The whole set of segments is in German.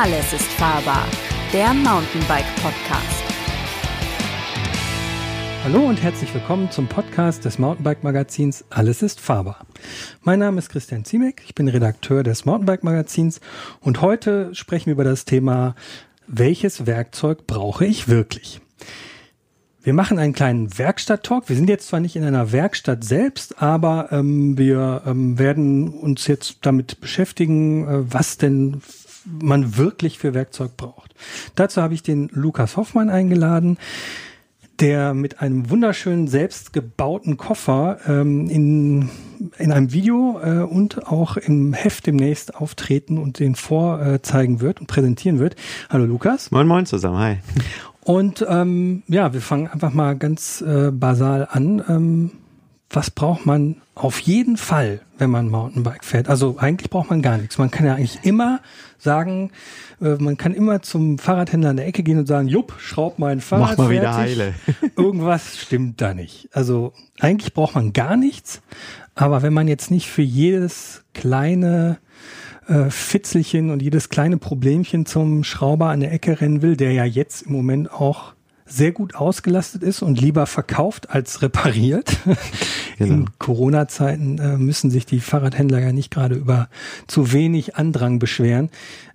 Alles ist fahrbar, der Mountainbike Podcast. Hallo und herzlich willkommen zum Podcast des Mountainbike Magazins Alles ist fahrbar. Mein Name ist Christian Ziemek, ich bin Redakteur des Mountainbike Magazins und heute sprechen wir über das Thema, welches Werkzeug brauche ich wirklich? Wir machen einen kleinen Werkstatt-Talk. Wir sind jetzt zwar nicht in einer Werkstatt selbst, aber ähm, wir ähm, werden uns jetzt damit beschäftigen, äh, was denn man wirklich für Werkzeug braucht. Dazu habe ich den Lukas Hoffmann eingeladen, der mit einem wunderschönen selbstgebauten Koffer ähm, in, in einem Video äh, und auch im Heft demnächst auftreten und den vorzeigen wird und präsentieren wird. Hallo Lukas. Moin Moin zusammen, hi. Und ähm, ja, wir fangen einfach mal ganz äh, basal an. Ähm, was braucht man auf jeden Fall, wenn man Mountainbike fährt? Also eigentlich braucht man gar nichts. Man kann ja eigentlich immer sagen, äh, man kann immer zum Fahrradhändler an der Ecke gehen und sagen, jupp, schraub mein Fahrrad Mach mal fertig. wieder heile. Irgendwas stimmt da nicht. Also eigentlich braucht man gar nichts. Aber wenn man jetzt nicht für jedes kleine äh, Fitzelchen und jedes kleine Problemchen zum Schrauber an der Ecke rennen will, der ja jetzt im Moment auch sehr gut ausgelastet ist und lieber verkauft als repariert. Genau. In Corona-Zeiten äh, müssen sich die Fahrradhändler ja nicht gerade über zu wenig Andrang beschweren.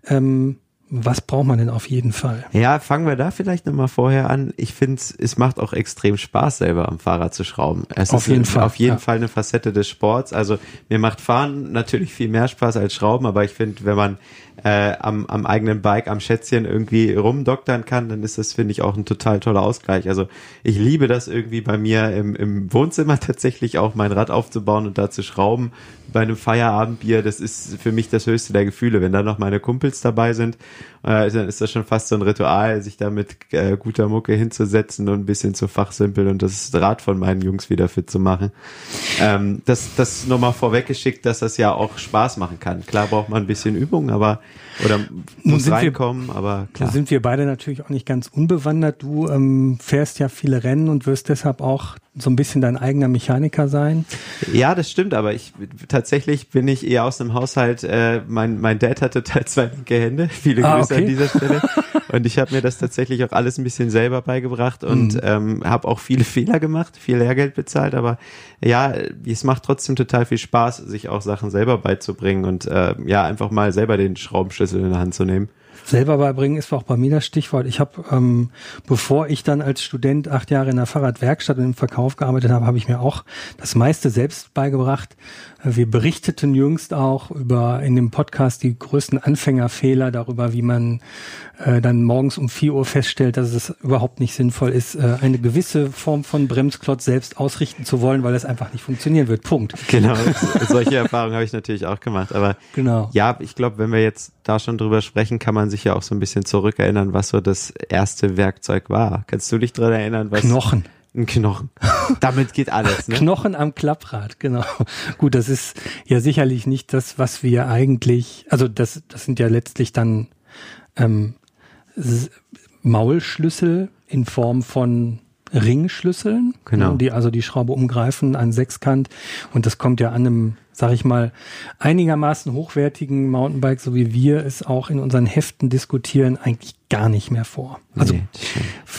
Ähm, was braucht man denn auf jeden Fall? Ja, fangen wir da vielleicht nochmal vorher an. Ich finde, es macht auch extrem Spaß, selber am Fahrrad zu schrauben. Es Auf ist jeden Fall, Auf jeden ja. Fall eine Facette des Sports. Also mir macht Fahren natürlich viel mehr Spaß als Schrauben, aber ich finde, wenn man äh, am, am eigenen Bike, am Schätzchen irgendwie rumdoktern kann, dann ist das, finde ich, auch ein total toller Ausgleich. Also ich liebe das irgendwie bei mir im, im Wohnzimmer tatsächlich auch mein Rad aufzubauen und da zu schrauben bei einem Feierabendbier. Das ist für mich das höchste der Gefühle. Wenn dann noch meine Kumpels dabei sind, äh, dann ist das schon fast so ein Ritual, sich da mit äh, guter Mucke hinzusetzen und ein bisschen zu fachsimpeln und das Rad von meinen Jungs wieder fit zu machen. Ähm, das, das nochmal vorweggeschickt, dass das ja auch Spaß machen kann. Klar braucht man ein bisschen Übung, aber oder muss sind wir- reinkommen, aber klar. sind wir beide natürlich auch nicht ganz unbewandert. Du ähm, fährst ja viele Rennen und wirst deshalb auch so ein bisschen dein eigener Mechaniker sein. Ja, das stimmt, aber ich tatsächlich bin ich eher aus einem Haushalt, äh, mein, mein Dad hat total zwei linke Hände, viele Ah, Grüße okay. an dieser Stelle. Und ich habe mir das tatsächlich auch alles ein bisschen selber beigebracht und Mhm. ähm, habe auch viele Fehler gemacht, viel Lehrgeld bezahlt, aber ja, es macht trotzdem total viel Spaß, sich auch Sachen selber beizubringen und äh, ja, einfach mal selber den Schraubenschlüssel in der Hand zu nehmen. Selber beibringen ist auch bei mir das Stichwort. Ich habe, ähm, bevor ich dann als Student acht Jahre in der Fahrradwerkstatt und im Verkauf gearbeitet habe, habe ich mir auch das meiste selbst beigebracht. Wir berichteten jüngst auch über in dem Podcast die größten Anfängerfehler darüber, wie man äh, dann morgens um 4 Uhr feststellt, dass es überhaupt nicht sinnvoll ist, äh, eine gewisse Form von Bremsklotz selbst ausrichten zu wollen, weil es einfach nicht funktionieren wird. Punkt. Genau, solche Erfahrungen habe ich natürlich auch gemacht, aber Genau. Ja, ich glaube, wenn wir jetzt da schon drüber sprechen, kann man sich ja auch so ein bisschen zurückerinnern, was so das erste Werkzeug war. Kannst du dich dran erinnern, was? Knochen. Ein Knochen. Damit geht alles, ne? Knochen am Klapprad, genau. Gut, das ist ja sicherlich nicht das, was wir eigentlich, also das, das sind ja letztlich dann ähm, Maulschlüssel in Form von Ringschlüsseln, Genau. die also die Schraube umgreifen an Sechskant und das kommt ja an einem, sag ich mal, einigermaßen hochwertigen Mountainbike, so wie wir es auch in unseren Heften diskutieren, eigentlich gar nicht mehr vor. Also Nee,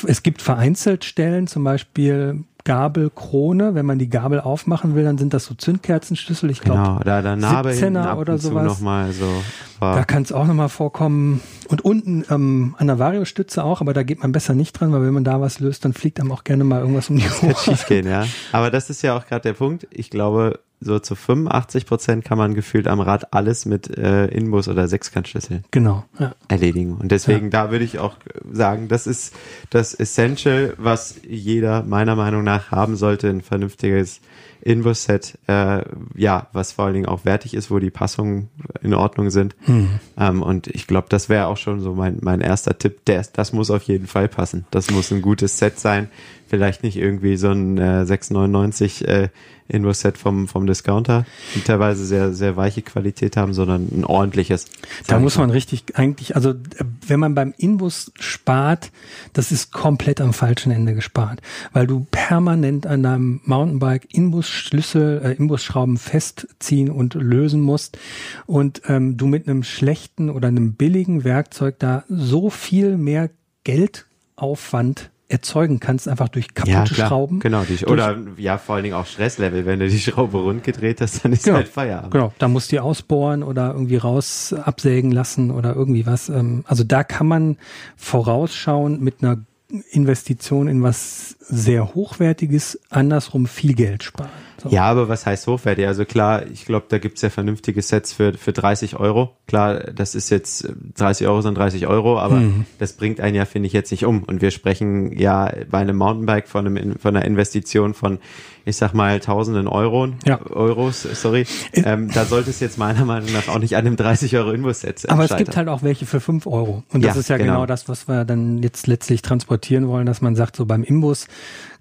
Es gibt vereinzelt Stellen, zum Beispiel Gabelkrone. Wenn man die Gabel aufmachen will, dann sind das so Zündkerzenschlüssel. Ich glaube, genau, da der Narbe 17er hinten ab oder sowas. nochmal so. War, da kann es auch nochmal vorkommen. Und unten ähm, an der Variostütze auch, aber da geht man besser nicht dran, weil wenn man da was löst, dann fliegt einem auch gerne mal irgendwas um die Ohren. kann schief gehen, ja. Aber das ist ja auch gerade der Punkt. Ich glaube, so zu 85 Prozent kann man gefühlt am Rad alles mit äh, Inbus oder Sechskantschlüssel Genau. Ja. erledigen. Und deswegen, da würde ich auch sagen, das ist das Essential, was jeder meiner Meinung nach haben sollte, ein vernünftiges Inbus-Set, äh, ja, was vor allen Dingen auch wertig ist, wo die Passungen in Ordnung sind. Ähm, und ich glaube, das wäre auch schon so mein, mein erster Tipp. Der, das muss auf jeden Fall passen. Das muss ein gutes Set sein vielleicht nicht irgendwie so ein äh, 699 äh, Invo-Set vom, vom Discounter, die teilweise sehr, sehr weiche Qualität haben, sondern ein ordentliches. Da muss man richtig eigentlich, also äh, wenn man beim Inbus spart, das ist komplett am falschen Ende gespart, weil du permanent an deinem Mountainbike Inbus-Schlüssel, äh, Inbus-Schrauben festziehen und lösen musst. Und ähm, du mit einem schlechten oder einem billigen Werkzeug da so viel mehr Geldaufwand erzeugen kannst, einfach durch kaputte ja, klar. Schrauben. Genau, die, oder ja, vor allen Dingen auch Stresslevel. Wenn du die Schraube rund gedreht hast, dann ist Genau. halt Feierabend. Genau, da musst du die ausbohren oder irgendwie raus absägen lassen oder irgendwie was. Ähm, Also da kann man vorausschauen mit einer Investition in was sehr Hochwertiges, andersrum viel Geld sparen. So. Ja, aber was heißt hochwertig? Also klar, ich glaube, da gibt's ja vernünftige Sets für, für 30 Euro. Klar, das ist jetzt äh, 30 Euro sind 30 Euro, aber Mhm. das bringt einen ja, finde ich, jetzt nicht um. Und wir sprechen ja bei einem Mountainbike von, einem, von einer Investition von, ich sag mal, tausenden Euro, Ja. Euros, sorry. Ähm, da sollte es jetzt meiner Meinung nach auch nicht an einem 30 Euro Invo-Set Aber es gibt halt auch welche für 5 Euro. Und das Ja, ist ja genau. genau. das, was wir dann jetzt letztlich transportieren wollen, dass man sagt, so beim Imbus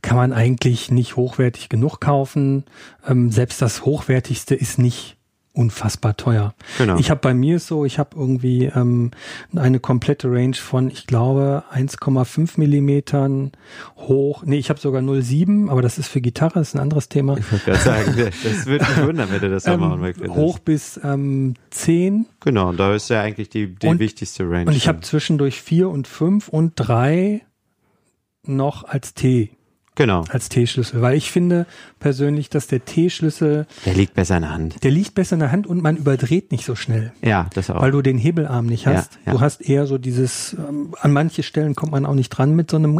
kann man eigentlich nicht hochwertig genug kaufen. Ähm, selbst das Hochwertigste ist nicht unfassbar teuer. Genau. Ich habe bei mir so, ich habe irgendwie ähm, eine komplette Range von, ich glaube, 1,5 Millimetern hoch. Nee, ich habe sogar 0,7, aber das ist für Gitarre, das ist ein anderes Thema. Ich wollte gerade sagen, das würde mich wundern, wenn du das Ähm, findest. hoch bis ähm, 10 Genau, und da ist ja eigentlich die, die Und- wichtigste Range. Und ich habe zwischendurch vier und fünf und drei noch als T, Genau, als T-Schlüssel, weil ich finde persönlich, dass der T-Schlüssel, der liegt besser in der Hand. der liegt besser in der Hand und man überdreht nicht so schnell. Ja, das auch. Weil du den Hebelarm nicht Ja, hast. ja. Du hast eher so dieses, ähm, an manche Stellen kommt man auch nicht dran mit so einem,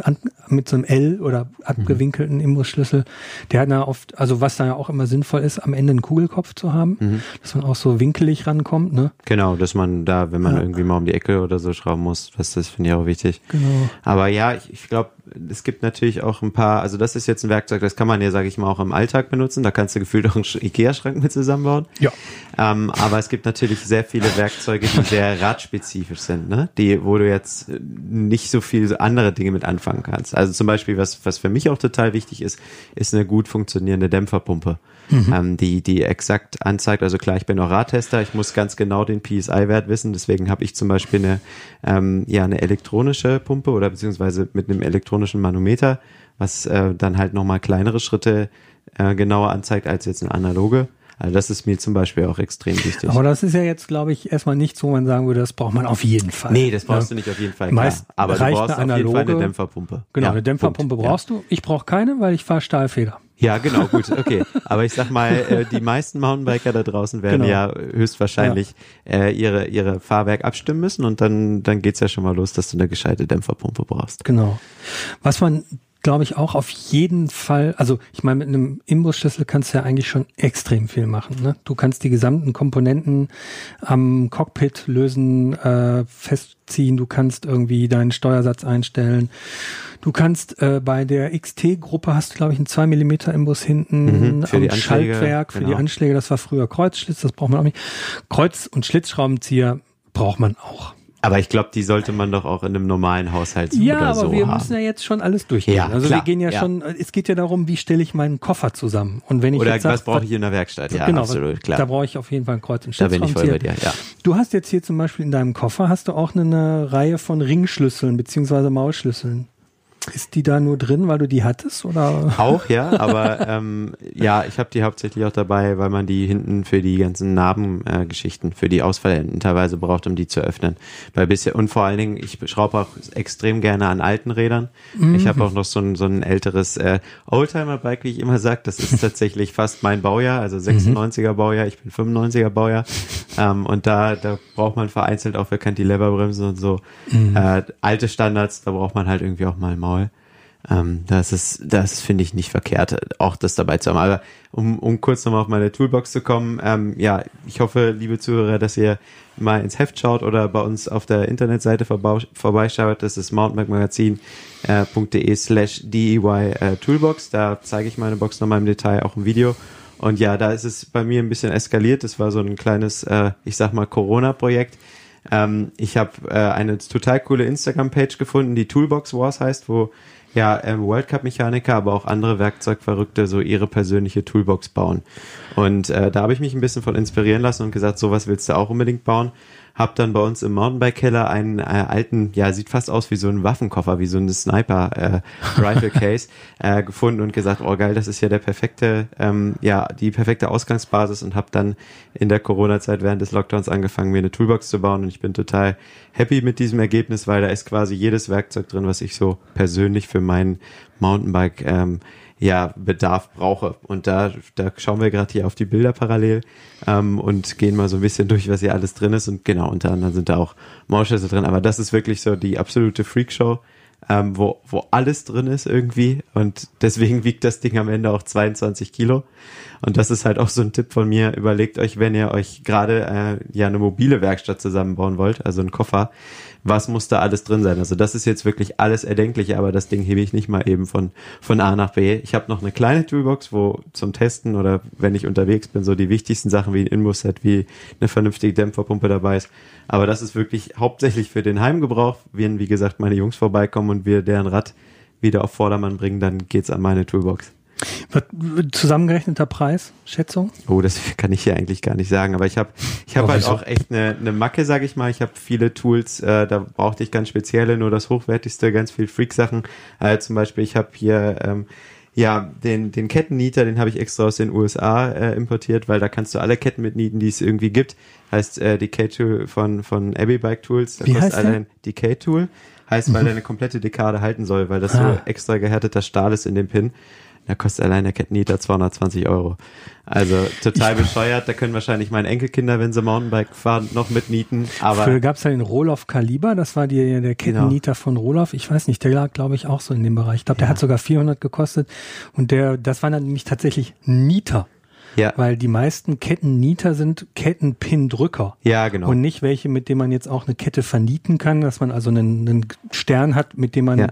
mit so einem L oder abgewinkelten Imbusschlüssel. Der hat da oft, also was da ja auch immer sinnvoll ist, am Ende einen Kugelkopf zu haben, Mhm. dass man auch so winkelig rankommt, ne? Genau, dass man da, wenn man Ja. irgendwie mal um die Ecke oder so schrauben muss, das, das finde ich auch wichtig. Genau. Aber ja, ich, ich glaube, es gibt natürlich auch ein paar, also das ist jetzt ein Werkzeug, das kann man ja, sage ich mal, auch im Alltag benutzen. Da kannst du gefühlt auch einen Sch- Ikea-Schrank mit zusammenbauen. Ja. Ähm, aber es gibt natürlich sehr viele Werkzeuge, die sehr radspezifisch sind, ne? Die, wo du jetzt nicht so viel andere Dinge mit anfangen kannst. Also zum Beispiel, was, was für mich auch total wichtig ist, ist eine gut funktionierende Dämpferpumpe, ähm, die, die exakt anzeigt. Also klar, ich bin auch Radtester, ich muss ganz genau den PSI-Wert wissen. Deswegen habe ich zum Beispiel eine, ähm, ja, eine elektronische Pumpe oder beziehungsweise mit einem elektronischen Manometer, was äh, dann halt nochmal kleinere Schritte äh, genauer anzeigt als jetzt eine analoge. Also das ist mir zum Beispiel auch extrem wichtig. Aber das ist ja jetzt, glaube ich, erstmal nichts, wo man sagen würde, das braucht man auf jeden Fall. nee, das brauchst Ja. du nicht auf jeden Fall. Meist klar. Aber du reicht brauchst eine auf jeden Fall analoge- eine Dämpferpumpe. Genau, Ja, eine Dämpferpumpe Punkt. brauchst du. Ich brauche keine, weil ich fahre Stahlfeder. Ja. ja, genau, gut, okay. Aber ich sag mal, äh, die meisten Mountainbiker da draußen werden Genau. ja höchstwahrscheinlich äh, ihre, ihre Fahrwerk abstimmen müssen und dann, dann geht's ja schon mal los, dass du eine gescheite Dämpferpumpe brauchst. Genau. Was man, glaube ich, auch auf jeden Fall, also ich meine, mit einem Imbusschlüssel kannst du ja eigentlich schon extrem viel machen. Ne? Du kannst die gesamten Komponenten am Cockpit lösen, äh, festziehen, du kannst irgendwie deinen Steuersatz einstellen. Du kannst äh, bei der XT-Gruppe hast du, glaube ich, einen 2 mm Imbus hinten Mhm, am die Schaltwerk für die genau. Anschläge. Das war früher Kreuzschlitz, das braucht man auch nicht. Kreuz- und Schlitzschraubenzieher braucht man auch. Aber ich glaube, die sollte man doch auch in einem normalen Haushalt Ja, oder aber so wir haben. müssen ja jetzt schon alles durchgehen. Ja, also klar, wir gehen ja, ja. schon, es geht ja darum, wie stelle ich meinen Koffer zusammen. Und wenn ich Oder jetzt was brauche ich in der Werkstatt? Ja, genau, absolut, klar. Da brauche ich auf jeden Fall ein Kreuz und Da bin ich voll bei dir, ja. Du hast jetzt hier zum Beispiel in deinem Koffer hast du auch eine, eine Reihe von Ringschlüsseln beziehungsweise Maulschlüsseln. Ist die da nur drin, weil du die hattest oder? Auch, ja, aber ähm, ja, ich habe die hauptsächlich auch dabei, weil man die hinten für die ganzen Narbengeschichten, äh, für die Ausfallenden teilweise braucht, um die zu öffnen. Weil bisher, und vor allen Dingen, ich schraube auch extrem gerne an alten Rädern. Ich habe auch noch so ein, so ein älteres äh, Oldtimer-Bike, wie ich immer sage. Das ist tatsächlich fast mein Baujahr, also 96er Baujahr, ich bin 95er Baujahr. Ähm, und da, da braucht man vereinzelt auch für Cantileverbremsen und so äh, alte Standards, da braucht man halt irgendwie auch mal ein Maul. Ähm, das ist, das finde ich nicht verkehrt, auch das dabei zu haben. Aber um, um kurz nochmal auf meine Toolbox zu kommen, ähm, ja, ich hoffe, liebe Zuhörer, dass ihr mal ins Heft schaut oder bei uns auf der Internetseite vorbei, vorbeischaut. Das ist mountainbikemagazin.de slash DEY äh, Toolbox. Da zeige ich meine Box nochmal im Detail, auch im Video. Und ja, da ist es bei mir ein bisschen eskaliert. Das war so ein kleines, äh, ich sag mal, Corona-Projekt. Ähm, ich habe äh, eine total coole Instagram-Page gefunden, die Toolbox Wars heißt, wo ja, ähm, World Cup Mechaniker, aber auch andere Werkzeugverrückte so ihre persönliche Toolbox bauen. Und äh, da habe ich mich ein bisschen von inspirieren lassen und gesagt, sowas willst du auch unbedingt bauen. Hab dann bei uns im Mountainbike-Keller einen äh, alten, ja, sieht fast aus wie so ein Waffenkoffer, wie so ein Sniper-Rifle-Case äh, äh, gefunden und gesagt, oh geil, das ist ja der perfekte, ähm, ja, die perfekte Ausgangsbasis und habe dann in der Corona-Zeit während des Lockdowns angefangen, mir eine Toolbox zu bauen und ich bin total happy mit diesem Ergebnis, weil da ist quasi jedes Werkzeug drin, was ich so persönlich für mein Mountainbike ähm, ja, Bedarf brauche. Und da, da schauen wir gerade hier auf die Bilder parallel ähm, und gehen mal so ein bisschen durch, was hier alles drin ist. Und genau, unter anderem sind da auch Maulschlüssel drin. Aber das ist wirklich so die absolute Freakshow, ähm, wo, wo alles drin ist irgendwie. Und deswegen wiegt das Ding am Ende auch 22 Kilo. Und das ist halt auch so ein Tipp von mir. Überlegt euch, wenn ihr euch gerade äh, ja eine mobile Werkstatt zusammenbauen wollt, also einen Koffer, was muss da alles drin sein. Also das ist jetzt wirklich alles erdenklich, aber das Ding hebe ich nicht mal eben von, von A nach B. Ich habe noch eine kleine Toolbox, wo zum Testen oder wenn ich unterwegs bin, so die wichtigsten Sachen wie ein Inbus-Set, wie eine vernünftige Dämpferpumpe dabei ist. Aber das ist wirklich hauptsächlich für den Heimgebrauch. Wenn, wie gesagt, meine Jungs vorbeikommen und wir deren Rad wieder auf Vordermann bringen, dann geht's an meine Toolbox. Zusammengerechneter Preis, Schätzung? Oh, das kann ich hier eigentlich gar nicht sagen, aber ich habe ich hab halt auch echt eine, eine Macke, sag ich mal. Ich habe viele Tools, äh, da brauchte ich ganz spezielle, nur das hochwertigste, ganz viel Freak-Sachen. Äh, zum Beispiel, ich habe hier ähm, ja den den Kettennieter, den habe ich extra aus den USA äh, importiert, weil da kannst du alle Ketten mitnieten, die es irgendwie gibt. Heißt äh, die K-Tool von von Abbey Bike Tools. Da Wie heißt allein die K-Tool heißt, weil er eine komplette Dekade halten soll, weil das ah. so extra gehärteter Stahl ist in dem Pin. Da kostet allein der Kettennieter 220 Euro. Also total bescheuert. Da können wahrscheinlich meine Enkelkinder, wenn sie Mountainbike fahren, noch mitnieten. Aber Früher gab es ja den Roloff Kaliber. Das war die, der Kettennieter genau. von Roloff. Ich weiß nicht, der lag, glaube ich, auch so in dem Bereich. Ich glaube, der ja. hat sogar 400 gekostet. Und der, das waren dann nämlich tatsächlich Nieter. Ja. Weil die meisten Kettennieter sind Kettenpindrücker. Ja, genau. Und nicht welche, mit denen man jetzt auch eine Kette vernieten kann, dass man also einen, einen Stern hat, mit dem man ja.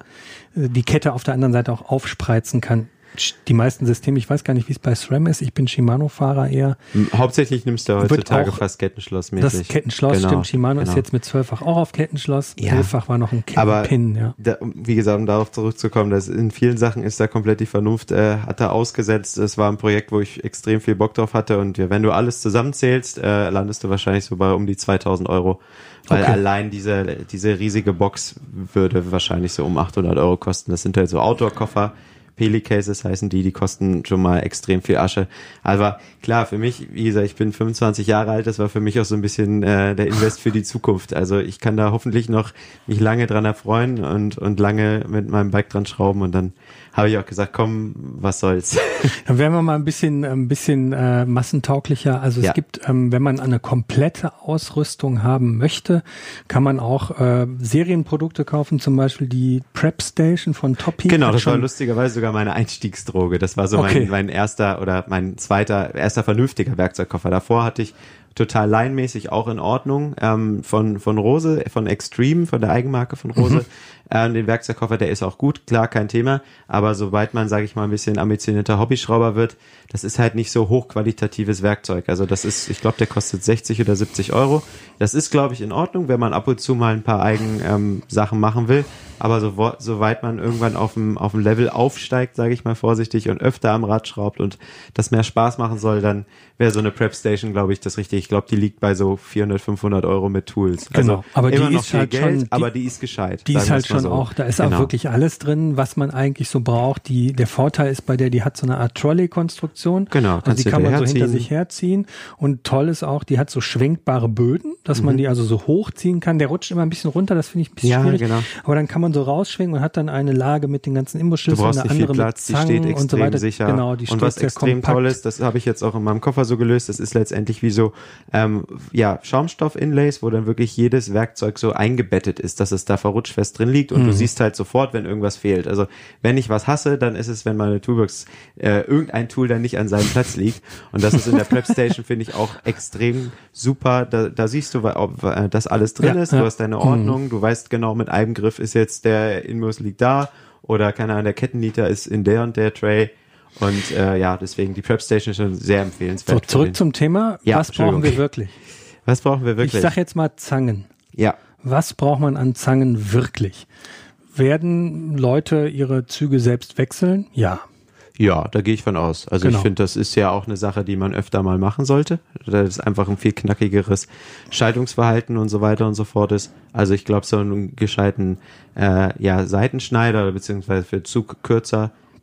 Äh, die Kette auf der anderen Seite auch aufspreizen kann die meisten Systeme, ich weiß gar nicht, wie es bei SRAM ist, ich bin Shimano-Fahrer eher. Hauptsächlich nimmst du heutzutage fast Kettenschloss mäßig. Das Kettenschloss, genau, stimmt. Shimano genau. ist jetzt mit zwölffach auch auf Kettenschloss. Ja. Elffach war noch ein Kettenpin, ja. Da, wie gesagt, um darauf zurückzukommen, dass in vielen Sachen ist da komplett die Vernunft, äh, hat er ausgesetzt. Es war ein Projekt, wo ich extrem viel Bock drauf hatte und ja, wenn du alles zusammenzählst, äh, landest du wahrscheinlich so bei um die 2000 Euro. Weil okay. allein diese, diese riesige Box würde wahrscheinlich so um 800 Euro kosten. Das sind halt so Outdoor-Koffer Peli-Cases heißen die, die kosten schon mal extrem viel Asche. Aber klar, für mich, wie gesagt, ich bin 25 Jahre alt, das war für mich auch so ein bisschen äh, der Invest für die Zukunft. Also ich kann da hoffentlich noch mich lange dran erfreuen und, und lange mit meinem Bike dran schrauben und dann habe ich auch gesagt, komm, was soll's. Dann werden wir mal ein bisschen, ein bisschen äh, massentauglicher. Also es ja. gibt, ähm, wenn man eine komplette Ausrüstung haben möchte, kann man auch äh, Serienprodukte kaufen, zum Beispiel die Prep Station von Top Heat. Genau, das war lustigerweise sogar meine Einstiegsdroge. Das war so okay. mein, mein erster oder mein zweiter, erster vernünftiger Werkzeugkoffer. Davor hatte ich total leinmäßig auch in Ordnung. Ähm, von, von Rose, von Extreme, von der Eigenmarke von Rose. Mhm. Ähm, den Werkzeugkoffer, der ist auch gut, klar, kein Thema. Aber sobald man, sage ich mal, ein bisschen ambitionierter Hobbyschrauber wird, das ist halt nicht so hochqualitatives Werkzeug. Also das ist, ich glaube, der kostet 60 oder 70 Euro. Das ist, glaube ich, in Ordnung, wenn man ab und zu mal ein paar Eigensachen ähm, machen will. Aber so, soweit man irgendwann auf dem, auf dem Level aufsteigt, sage ich mal vorsichtig, und öfter am Rad schraubt und das mehr Spaß machen soll, dann wäre so eine Prep Station, glaube ich, das richtig. Ich glaube, die liegt bei so 400, 500 Euro mit Tools. Genau, also aber immer die noch ist viel halt Geld, schon, aber die ist gescheit. Die ist halt schon so. auch, da ist genau. auch wirklich alles drin, was man eigentlich so braucht. Die, der Vorteil ist bei der, die hat so eine Art Trolley-Konstruktion. Genau, also die kann man so hinter sich herziehen. Und toll ist auch, die hat so schwenkbare Böden, dass mhm. man die also so hochziehen kann. Der rutscht immer ein bisschen runter, das finde ich ein bisschen ja, schwierig. Genau. Aber dann kann man so rausschwingen und hat dann eine Lage mit den ganzen Imbusschlüsseln, eine andere Platz, mit Zangen die steht und so weiter. Sicher. Genau, die und was extrem kompakt. toll ist, das habe ich jetzt auch in meinem Koffer so gelöst, das ist letztendlich wie so ähm, ja, Schaumstoff-Inlays, wo dann wirklich jedes Werkzeug so eingebettet ist, dass es da verrutscht fest drin liegt und mhm. du siehst halt sofort, wenn irgendwas fehlt. Also wenn ich was hasse, dann ist es, wenn meine Toolbox äh, irgendein Tool dann nicht an seinem Platz liegt. Und das ist in der Prep Station, finde ich, auch extrem super. Da, da siehst du, ob äh, das alles drin ja, ist, du ja. hast deine Ordnung, mhm. du weißt genau, mit einem Griff ist jetzt der Inmus liegt da oder keine Ahnung, der Kettenliter ist in der und der Tray. Und äh, ja, deswegen die Prep Station ist schon sehr empfehlenswert. So, zurück zum Thema. Ja, was brauchen wir wirklich? Was brauchen wir wirklich? Ich sag jetzt mal Zangen. Ja. Was braucht man an Zangen wirklich? werden Leute ihre Züge selbst wechseln? Ja. Ja, da gehe ich von aus. Also Genau. ich finde, das ist ja auch eine Sache, die man öfter mal machen sollte. Das ist einfach ein viel knackigeres Schaltungsverhalten und so weiter und so fort ist. Also ich glaube, so einen gescheiten äh, ja, Seitenschneider beziehungsweise für Zug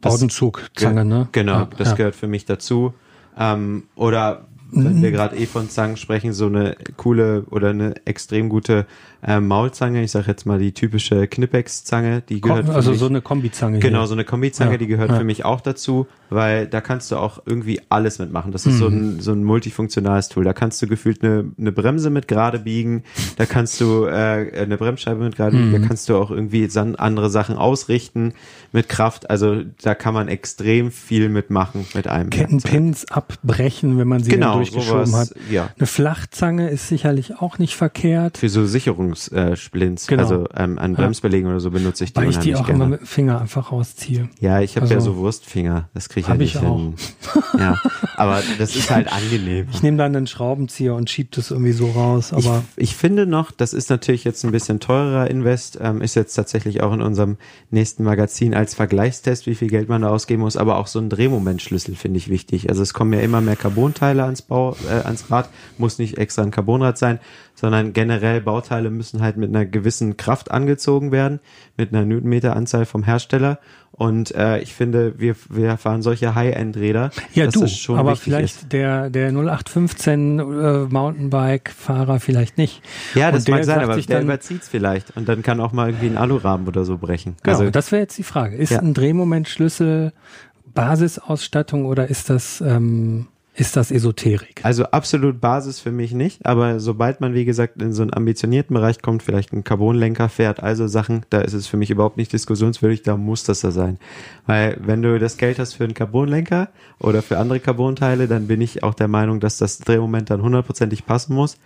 Baudenzugzange, ne? Genau, Ja, das ja. gehört für mich dazu. Ähm, oder wenn Mhm. wir gerade eh von Zangen sprechen, so eine coole oder eine extrem gute äh, Maulzange. Ich sage jetzt mal die typische Knipex-Zange, die gehört für Also mich so eine Kombizange. Genau, so eine Kombizange, Ja, die gehört ja. für mich auch dazu, weil da kannst du auch irgendwie alles mitmachen. Das ist so, Mhm. ein, so ein multifunktionales Tool. Da kannst du gefühlt eine, eine Bremse mit gerade biegen, da kannst du äh, eine Bremsscheibe mit gerade biegen, Mhm. da kannst du auch irgendwie andere Sachen ausrichten mit Kraft. Also da kann man extrem viel mitmachen mit einem. Kettenpins abbrechen, wenn man sie Genau, durchgeschoben sowas, hat. ja. Eine Flachzange ist sicherlich auch nicht verkehrt. Für so Sicherungssplints, äh, Genau. also ähm, an Bremsbelegen oder so benutze ich die Weil ich die auch gerne. immer mit dem Finger einfach rausziehe. Ja, ich habe ja Also- so Wurstfinger. Das kriege ich ja nicht ich hin. Ja, aber das ist halt angenehm. Ich nehme dann einen Schraubenzieher und schiebe das irgendwie so raus. Aber ich, ich finde noch, das ist natürlich jetzt ein bisschen teurerer Invest, ähm, ist jetzt tatsächlich auch in unserem nächsten Magazin als Vergleichstest, wie viel Geld man da ausgeben muss, aber auch so ein Drehmomentschlüssel finde ich wichtig. Also es kommen ja immer mehr Carbonteile ans Bau, äh, ans Rad, muss nicht extra ein Carbonrad sein, sondern generell Bauteile müssen halt mit einer gewissen Kraft angezogen werden, mit einer Newtonmeter-Anzahl vom Hersteller. Und äh, ich finde, wir, wir fahren solche High-End-Räder. ja, du, aber vielleicht ist. der, der 0815 äh, Mountainbike-Fahrer vielleicht nicht. Ja, das Und mag sein, aber der dann- überzieht's vielleicht. Und dann kann auch mal irgendwie ein Alurahmen oder so brechen. Genau, also, das wäre jetzt die Frage. Ist Ja. ein Drehmomentschlüssel Basisausstattung oder ist das, ähm, ist das Esoterik? also absolut Basis für mich nicht, aber sobald man, wie gesagt, in so einen ambitionierten Bereich kommt, vielleicht einen Carbonlenker fährt, also Sachen, da ist es für mich überhaupt nicht diskussionswürdig, da muss das da sein. Weil wenn du das Geld hast für einen Carbonlenker oder für andere Carbonteile, dann bin ich auch der Meinung, dass das Drehmoment dann hundertprozentig passen muss,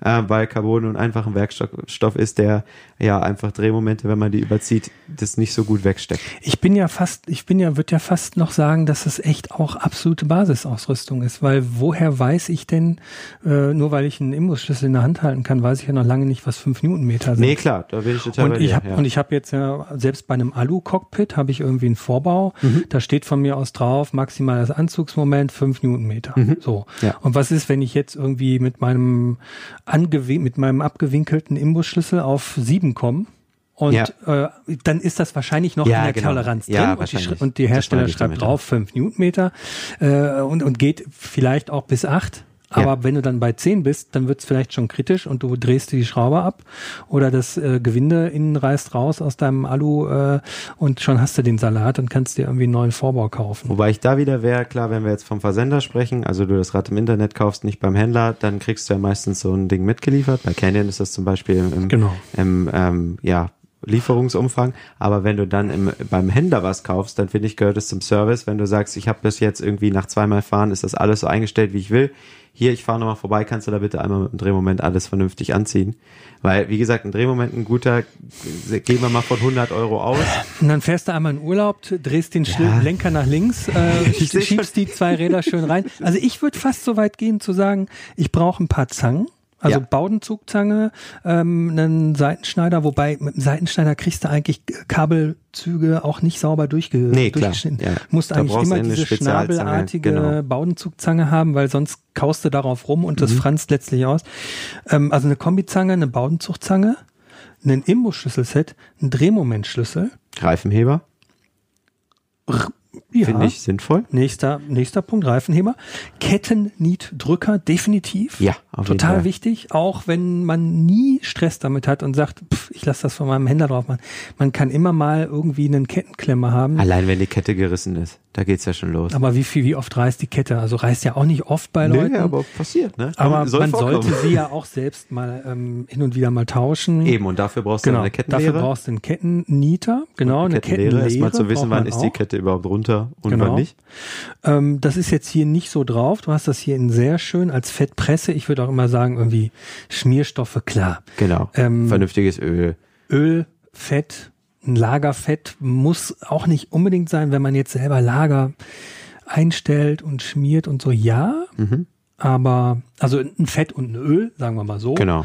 äh, weil Carbon nun einfach ein Werkstoff ist, der ja einfach Drehmomente, wenn man die überzieht, das nicht so gut wegsteckt. Ich bin ja fast, ich bin ja, würde ja fast noch sagen, dass es echt auch absolute Basisausrüstung ist, weil woher weiß ich denn, äh, nur weil ich einen Imbusschlüssel in der Hand halten kann, weiß ich ja noch lange nicht, was fünf Newtonmeter sind. Nee, klar, da bin ich total Und ich habe ja. und ich habe jetzt ja selbst bei einem Alu-Cockpit habe ich irgendwie einen Vorbau. Mhm. Da steht von mir aus drauf maximales Anzugsmoment fünf Newtonmeter. So. Mhm. Ja. Und was ist, wenn ich jetzt irgendwie mit meinem angewi mit meinem abgewinkelten Imbusschlüssel auf sieben komme? Und Ja. äh, dann ist das wahrscheinlich noch Ja, in der genau. Toleranz drin Ja, und, die, und die Hersteller schreibt drauf fünf Newtonmeter äh, und, und geht vielleicht auch bis acht. Aber Ja. wenn du dann bei 10 bist, dann wird es vielleicht schon kritisch und du drehst dir die Schraube ab oder das äh, Gewinde innen reißt raus aus deinem Alu äh, und schon hast du den Salat und kannst dir irgendwie einen neuen Vorbau kaufen. Wobei ich da wieder wäre, klar, wenn wir jetzt vom Versender sprechen, also du das Rad im Internet kaufst, nicht beim Händler, dann kriegst du ja meistens so ein Ding mitgeliefert. Bei Canyon ist das zum Beispiel im, im, Genau. im ähm, ja, Lieferungsumfang. Aber wenn du dann im, beim Händler was kaufst, dann finde ich, gehört es zum Service. Wenn du sagst, ich habe bis jetzt irgendwie nach zweimal fahren, ist das alles so eingestellt, wie ich will. Hier, ich fahre nochmal vorbei, kannst du da bitte einmal mit dem Drehmoment alles vernünftig anziehen. Weil, wie gesagt, ein Drehmoment, ein guter, gehen wir mal von 100 Euro aus. Und dann fährst du einmal in Urlaub, drehst den Ja. Lenker nach links, äh, schiebst die zwei Räder schön rein. Also ich würde fast so weit gehen zu sagen, ich brauche ein paar Zangen. Also Ja. Baudenzugzange, ähm, einen Seitenschneider, wobei mit dem Seitenschneider kriegst du eigentlich Kabelzüge auch nicht sauber durchge Nee, klar. durchgeschnitten. Ja. Musst Da eigentlich du immer diese schnabelartige genau. Baudenzugzange haben, weil sonst kaust du darauf rum und das Mhm. franzt letztlich aus. Ähm, also eine Kombizange, eine Baudenzugzange, einen Imbusschlüsselset, ein Drehmomentschlüssel. Reifenheber, Ja. finde ich sinnvoll. Nächster, nächster Punkt, Reifenheber. Kettennietdrücker, definitiv. Ja, auf jeden Total Fall. wichtig, auch wenn man nie Stress damit hat und sagt, pff, ich lasse das von meinem Händler drauf machen. Man kann immer mal irgendwie einen Kettenklemmer haben. Allein wenn die Kette gerissen ist, da geht's ja schon los. Aber wie viel, wie oft reißt die Kette? Also reißt ja auch nicht oft bei Nee, Leuten. aber passiert, ne? aber Soll man vorkommen. sollte sie ja auch selbst mal ähm, hin und wieder mal tauschen. Eben, und dafür brauchst du Genau, eine Kettenlehre. dafür brauchst du einen Kettennieter, genau, eine Kettenlehre, Kettenlehre. erstmal zu wissen, wann ist die. Kette überhaupt runter und Genau. wann nicht. Ähm, das ist jetzt hier nicht so drauf. Du hast das hier in sehr schön als Fettpresse. Ich würde auch immer sagen, irgendwie Schmierstoffe, klar. Genau. Ähm, Vernünftiges Öl. Öl, Fett, ein Lagerfett muss auch nicht unbedingt sein, wenn man jetzt selber Lager einstellt und schmiert und so, ja. Mhm. Aber, also ein Fett und ein Öl, sagen wir mal so. Genau.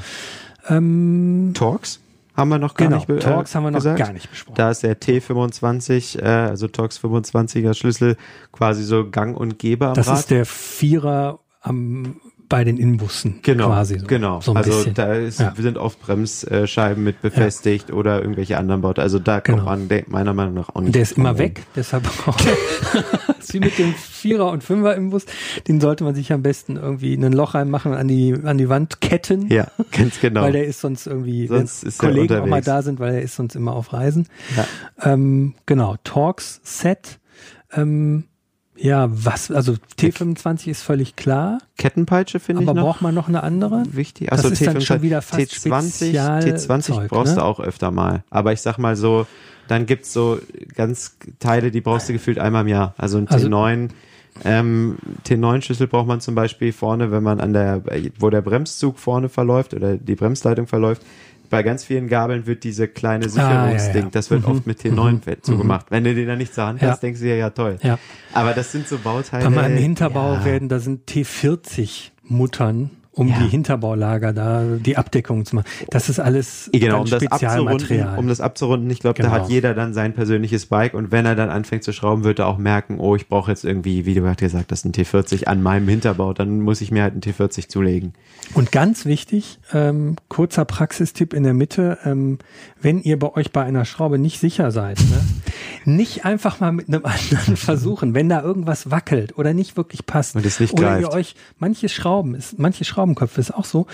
Ähm, Torx haben wir noch gar Genau, nicht be- Torx haben wir noch gesagt. gar nicht besprochen. Da ist der T25, äh, also Torx 25er Schlüssel quasi so Gang und Gäbe am Das Rad. ist der Vierer am, bei den Inbussen Genau, quasi. So, genau. So also bisschen. da ist, Ja. sind oft Bremsscheiben mit befestigt oder irgendwelche anderen Bauten. Also da kommt Genau. man de- meiner Meinung nach auch nicht. Der ist immer rum. weg, deshalb auch. wie mit dem Vierer und Fünfer Imbus. Den sollte man sich am besten irgendwie in ein Loch reinmachen an die, an die Wand ketten. Ja, ganz genau. Weil der ist sonst irgendwie, Sonst wenn Kollegen auch mal da sind, weil er ist sonst immer auf Reisen. Ja. Ähm, genau, Talks Set. Ähm, ja, was, also T25 ist völlig klar, Kettenpeitsche finde ich aber braucht man noch eine andere? wichtig. Das Also ist dann schon wieder fast T20, Spezial- T20 Zeug, brauchst ne? du auch öfter mal. Aber ich sag mal so, dann gibt's so ganz Teile, die brauchst du gefühlt einmal im Jahr. Also ein Also- T9, ähm, T9-Schlüssel braucht man zum Beispiel vorne, wenn man an der, wo der Bremszug vorne verläuft oder die Bremsleitung verläuft. Bei ganz vielen Gabeln wird diese kleine Ah, ja, ja. Sicherungsding, das wird Mhm. oft mit T9 so gemacht. Wenn du den dann nicht zur Hand Ja. hast, denkst du dir, ja toll. Ja. Aber das sind so Bauteile. Bei meinem Hinterbau ja. werden, da sind T40 Muttern, um Ja. die Hinterbaulager da, die Abdeckung zu machen. Das ist alles Genau, um das Spezialmaterial. um das abzurunden. Ich glaube, da Genau. hat jeder dann sein persönliches Bike und wenn er dann anfängt zu schrauben, wird er auch merken, oh, ich brauche jetzt irgendwie, wie du gerade gesagt hast, ein T40 an meinem Hinterbau, dann muss ich mir halt ein T40 zulegen. Und ganz wichtig, ähm, kurzer Praxistipp in der Mitte, ähm, wenn ihr bei euch bei einer Schraube nicht sicher seid, ne, nicht einfach mal mit einem anderen versuchen, wenn da irgendwas wackelt oder nicht wirklich passt. Und es nicht oder ihr greift. euch, manche Schrauben, ist, manche Schraubenköpfe ist auch so,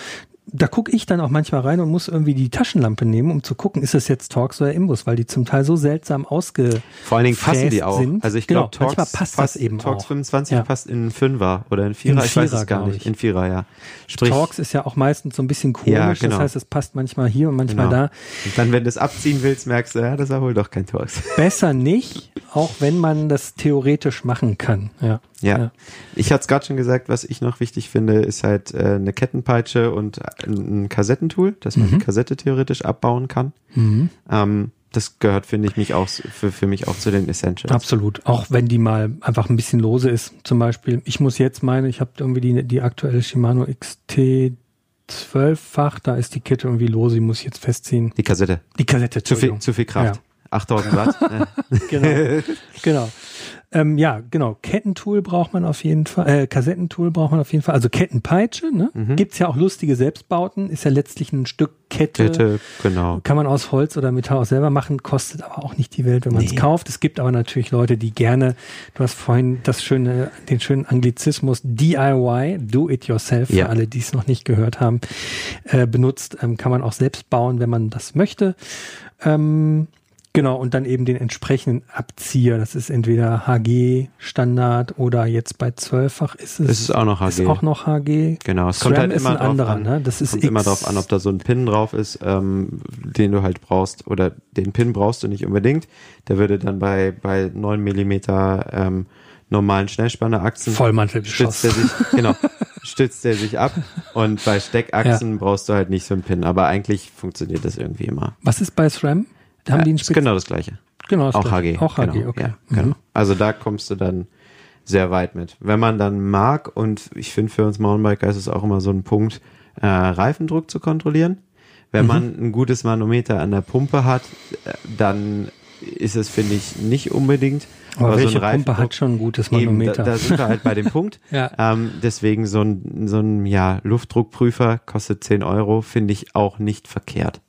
da gucke ich dann auch manchmal rein und muss irgendwie die Taschenlampe nehmen, um zu gucken, ist es jetzt Torx oder Imbus, weil die zum Teil so seltsam ausge Vor allen Dingen passen die auch. sind. Also ich Genau, glaube, Torx, manchmal passt passt, das eben Torx auch. 25 Ja. passt in Fünfer oder in Vierer, In ich weiß Vierer, es gar nicht. ich. In Vierer, ja. Sprich, Torx ist ja auch meistens so ein bisschen komisch, Ja, genau. das heißt, es passt manchmal hier und manchmal genau. da. Und dann, wenn du es abziehen willst, merkst du, ja, das ist ja wohl doch kein Torx. Besser nicht, auch wenn man das theoretisch machen kann. Ja. Ja. Ich hatte es gerade schon gesagt, was ich noch wichtig finde, ist halt äh, eine Kettenpeitsche und ein Kassettentool, dass man die Kassette theoretisch abbauen kann. Mhm. Ähm, das gehört, finde ich, mich auch für, für mich auch zu den Essentials. Absolut. Auch wenn die mal einfach ein bisschen lose ist. Zum Beispiel, ich muss jetzt meine, ich habe irgendwie die, die aktuelle Shimano XT 12-fach, da ist die Kette irgendwie lose, die muss ich jetzt festziehen. Die Kassette. Die Kassette, Zu viel, zu viel Kraft. Ja. 8000 Watt. Genau. genau. Ähm, ja, genau. Kettentool braucht man auf jeden Fall, äh, Kassettentool braucht man auf jeden Fall. Also Kettenpeitsche, ne? Mhm. Gibt's ja auch lustige Selbstbauten, ist ja letztlich ein Stück Kette. Kette, genau. Kann man aus Holz oder Metall auch selber machen, kostet aber auch nicht die Welt, wenn man es Nee. kauft. Es gibt aber natürlich Leute, die gerne, du hast vorhin das schöne, den schönen Anglizismus DIY, Do It Yourself, Ja. für alle, die es noch nicht gehört haben, äh, benutzt. Ähm, kann man auch selbst bauen, wenn man das möchte. Ähm, genau, und dann eben den entsprechenden Abzieher. Das ist entweder HG Standard oder jetzt bei 12-fach ist es, Es ist auch noch HG. ist auch noch HG. Genau, es SRAM kommt halt ist immer ein drauf anderer, an. ne? Das ist kommt immer X. drauf an, ob da so ein Pin drauf ist, ähm, den du halt brauchst. Oder den Pin brauchst du nicht unbedingt. Der würde dann bei, bei 9 Millimeter ähm, normalen Schnellspannerachsen Vollmantelgeschoss. stützt er sich, genau, stützt er sich ab. Und bei Steckachsen brauchst du halt nicht so einen Pin. Aber eigentlich funktioniert das irgendwie immer. Was ist bei SRAM? Da haben Ja, die einen ist Spitz genau das gleiche. genau das Auch gleiche. HG. Auch HG, genau, okay. Ja, Mhm. genau. Also da kommst du dann sehr weit mit. Wenn man dann mag, und ich finde für uns Mountainbiker ist es auch immer so ein Punkt, äh, Reifendruck zu kontrollieren. Wenn Mhm. man ein gutes Manometer an der Pumpe hat, äh, dann ist es, finde ich, nicht unbedingt. Aber, so welche ein Pumpe hat schon ein gutes Eben, Manometer? da, da sind wir halt bei dem Punkt. Ja. ähm, deswegen so ein, so ein ja, Luftdruckprüfer kostet 10 Euro, finde ich auch nicht verkehrt.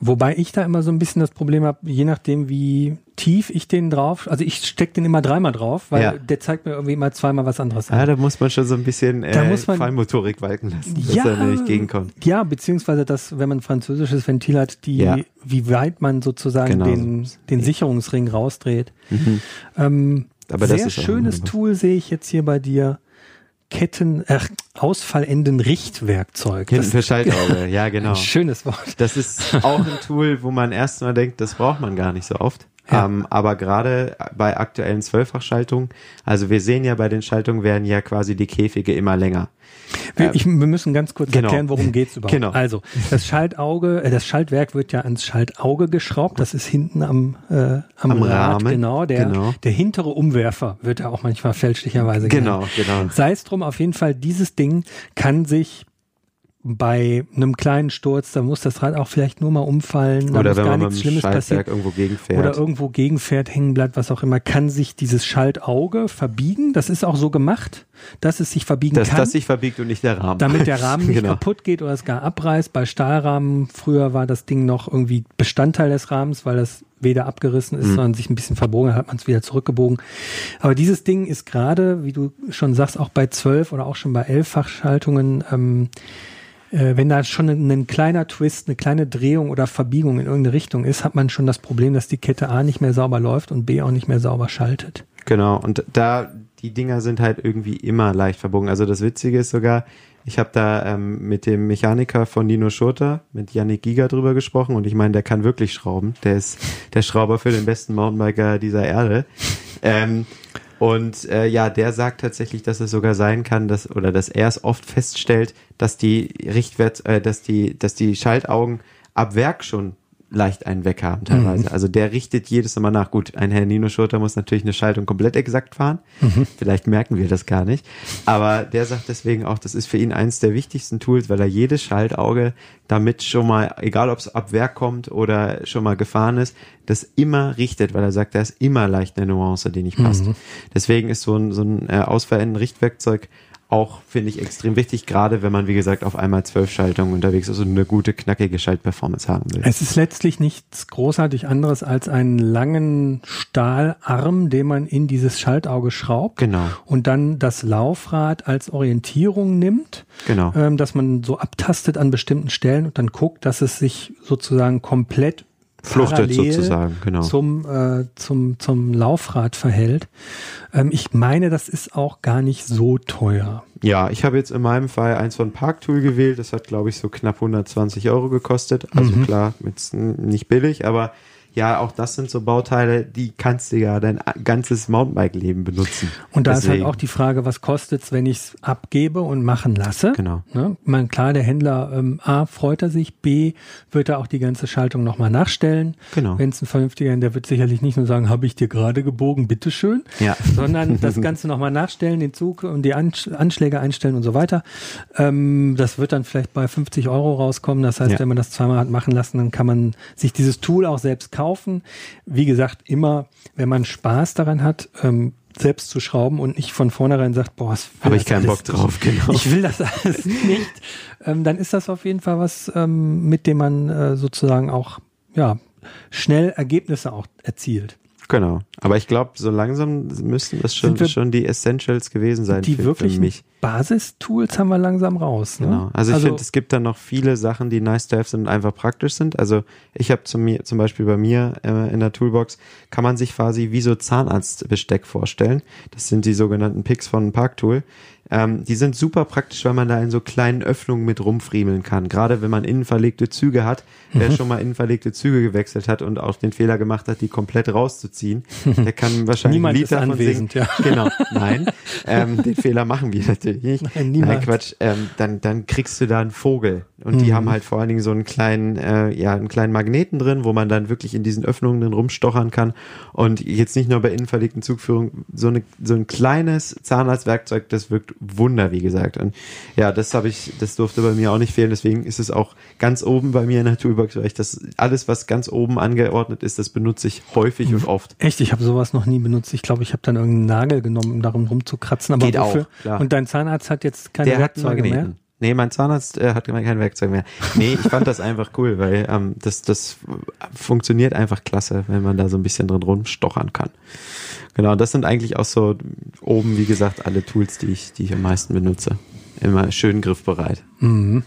Wobei ich da immer so ein bisschen das Problem habe, je nachdem wie tief ich den drauf, also ich stecke den immer dreimal drauf, weil Ja. der zeigt mir irgendwie immer zweimal was anderes Ja, an. da muss man schon so ein bisschen Da äh, muss man- Feinmotorik walten lassen, dass er nicht gegenkommt. ja, beziehungsweise das, wenn man ein französisches Ventil hat, die, Ja. wie weit man sozusagen Genau. den, den Sicherungsring rausdreht. Ähm, Aber das sehr schönes. Tool sehe ich jetzt hier bei dir. Ketten, ach, Ausfallenden Richtwerkzeug. Hinten für Schaltauge, ja genau. Ein schönes Wort. Das ist auch ein Tool, wo man erstmal denkt, das braucht man gar nicht so oft. Ja. Ähm, aber gerade bei aktuellen Zwölffachschaltungen, also wir sehen ja bei den Schaltungen werden ja quasi die Käfige immer länger. Wir, ich, wir müssen ganz kurz genau. erklären, worum geht's überhaupt. Genau. Also, das Schaltauge, äh, das Schaltwerk wird ja ans Schaltauge geschraubt. Das ist hinten am, äh, am, Am Rad, Rahmen. genau. Der, Genau. der hintere Umwerfer wird ja auch manchmal fälschlicherweise Genau, genannt. genau. Sei es drum, auf jeden Fall, dieses Ding kann sich bei einem kleinen Sturz, da muss das Rad auch vielleicht nur mal umfallen, da Oder wenn gar man nichts Schlimmes. Schaltwerk irgendwo gegenfährt. Oder irgendwo gegenfährt, hängen bleibt, was auch immer, kann sich dieses Schaltauge verbiegen. Das ist auch so gemacht, dass es sich verbiegen dass kann. das sich verbiegt und nicht der Rahmen. damit der Rahmen nicht Genau. kaputt geht oder es gar abreißt. Bei Stahlrahmen, früher war das Ding noch irgendwie Bestandteil des Rahmens, weil das weder abgerissen ist, Mhm. sondern sich ein bisschen verbogen hat, hat man es wieder zurückgebogen. Aber dieses Ding ist gerade, wie du schon sagst, auch bei zwölf oder auch schon bei elffachschaltungen, ähm, äh, wenn da schon ein, ein kleiner Twist, eine kleine Drehung oder Verbiegung in irgendeine Richtung ist, hat man schon das Problem, dass die Kette A nicht mehr sauber läuft und B auch nicht mehr sauber schaltet. Genau, und da, die Dinger sind halt irgendwie immer leicht verbogen. Also das Witzige ist sogar, ich habe da ähm, mit dem Mechaniker von Nino Schurter, mit Yannick Giga drüber gesprochen und ich meine, der kann wirklich schrauben. Der ist der Schrauber für den besten Mountainbiker dieser Erde. Ähm, und äh, ja, der sagt tatsächlich, dass es sogar sein kann, dass oder dass er es oft feststellt, dass die Richtwert, äh, dass die, dass die Schaltaugen ab Werk schon leicht einen weg haben teilweise. Also der richtet jedes Mal nach. Gut, ein Herr Nino Schurter muss natürlich eine Schaltung komplett exakt fahren. Vielleicht merken wir das gar nicht. Aber der sagt deswegen auch, das ist für ihn eines der wichtigsten Tools, weil er jedes Schaltauge damit schon mal, egal ob es ab Werk kommt oder schon mal gefahren ist, das immer richtet, weil er sagt, da ist immer leicht eine Nuance, die nicht passt. Deswegen ist so ein, so ein äh, ausverändernden Richtwerkzeug auch, finde ich, extrem wichtig, gerade wenn man, wie gesagt, auf einmal zwölf Schaltungen unterwegs ist und eine gute, knackige Schaltperformance haben will. Es ist letztlich nichts großartig anderes als einen langen Stahlarm, den man in dieses Schaltauge schraubt Genau, und dann das Laufrad als Orientierung nimmt, genau. ähm, dass man so abtastet an bestimmten Stellen und dann guckt, dass es sich sozusagen komplett Fluchtet sozusagen, genau. zum, äh, zum, zum Laufrad verhält. Ähm, ich meine, das ist auch gar nicht so teuer. Ja, ich habe jetzt in meinem Fall eins von Parktool gewählt. Das hat, glaube ich, so knapp 120 Euro gekostet. Also Mhm. klar, jetzt nicht billig, aber ja, auch das sind so Bauteile, die kannst du ja dein ganzes Mountainbike-Leben benutzen. Und da ist Deswegen. halt auch die Frage, was kostet's, wenn ich es abgebe und machen lasse? Genau. Ne? Ich meine, klar, der Händler ähm, A freut er sich, B wird er auch die ganze Schaltung nochmal nachstellen. Genau. Wenn es ein vernünftiger, der wird sicherlich nicht nur sagen, habe ich dir gerade gebogen, bitteschön, Ja. sondern das Ganze nochmal nachstellen, den Zug und die Ansch Anschläge einstellen und so weiter. Ähm, das wird dann vielleicht bei 50 Euro rauskommen. Das heißt, Ja. wenn man das zweimal hat machen lassen, dann kann man sich dieses Tool auch selbst kaufen. Wie gesagt, immer, wenn man Spaß daran hat, ähm, selbst zu schrauben und nicht von vornherein sagt, boah, Habe ich keinen Bock drauf, genau. ich will das alles nicht, ähm, dann ist das auf jeden Fall was, ähm, mit dem man äh, sozusagen auch ja schnell Ergebnisse auch erzielt. Genau. Aber ich glaube, so langsam müssten das schon, schon die Essentials gewesen sein Die für, wirklichen für mich. Basistools haben wir langsam raus. Ne? Genau. Also ich finde, es gibt dann noch viele Sachen, die nice to have sind und einfach praktisch sind. Also ich habe zum, zum Beispiel bei mir äh, in der Toolbox, kann man sich quasi wie so Zahnarztbesteck vorstellen. Das sind die sogenannten Picks von Parktool. Ähm, die sind super praktisch, weil man da in so kleinen Öffnungen mit rumfriemeln kann. Gerade wenn man innen verlegte Züge hat, wer schon mal innen verlegte Züge gewechselt hat und auch den Fehler gemacht hat, die komplett rauszuziehen, der kann wahrscheinlich Niemand ein Lied ist davon anwesend, singen. ja. Genau, nein. ähm, den Fehler machen wir natürlich nicht. Nein, niemand. Nein, Quatsch. Ähm, dann, dann kriegst du da einen Vogel. Und Mhm. die haben halt vor allen Dingen so einen kleinen, äh, ja, einen kleinen Magneten drin, wo man dann wirklich in diesen Öffnungen drin rumstochern kann. Und jetzt nicht nur bei innenverlegten Zugführungen, so, eine, so ein kleines Zahnarztwerkzeug, das wirkt Wunder, wie gesagt. Und ja, das habe ich, das durfte bei mir auch nicht fehlen. Deswegen ist es auch ganz oben bei mir in der Toolbox, weil ich das, alles, was ganz oben angeordnet ist, das benutze ich häufig und oft. Echt, ich habe sowas noch nie benutzt. Ich glaube, ich habe dann irgendeinen Nagel genommen, um darum rumzukratzen. Aber Geht auch, wofür? klar. Und dein Zahnarzt hat jetzt keine Der Werkzeuge mehr? Nee, mein Zahnarzt äh, hat kein Werkzeug mehr. Nee, ich fand das einfach cool, weil ähm, das, das funktioniert einfach klasse, wenn man da so ein bisschen drin rumstochern kann. Genau, das sind eigentlich auch so oben, wie gesagt, alle Tools, die ich, die ich am meisten benutze. Immer schön griffbereit. Mhm.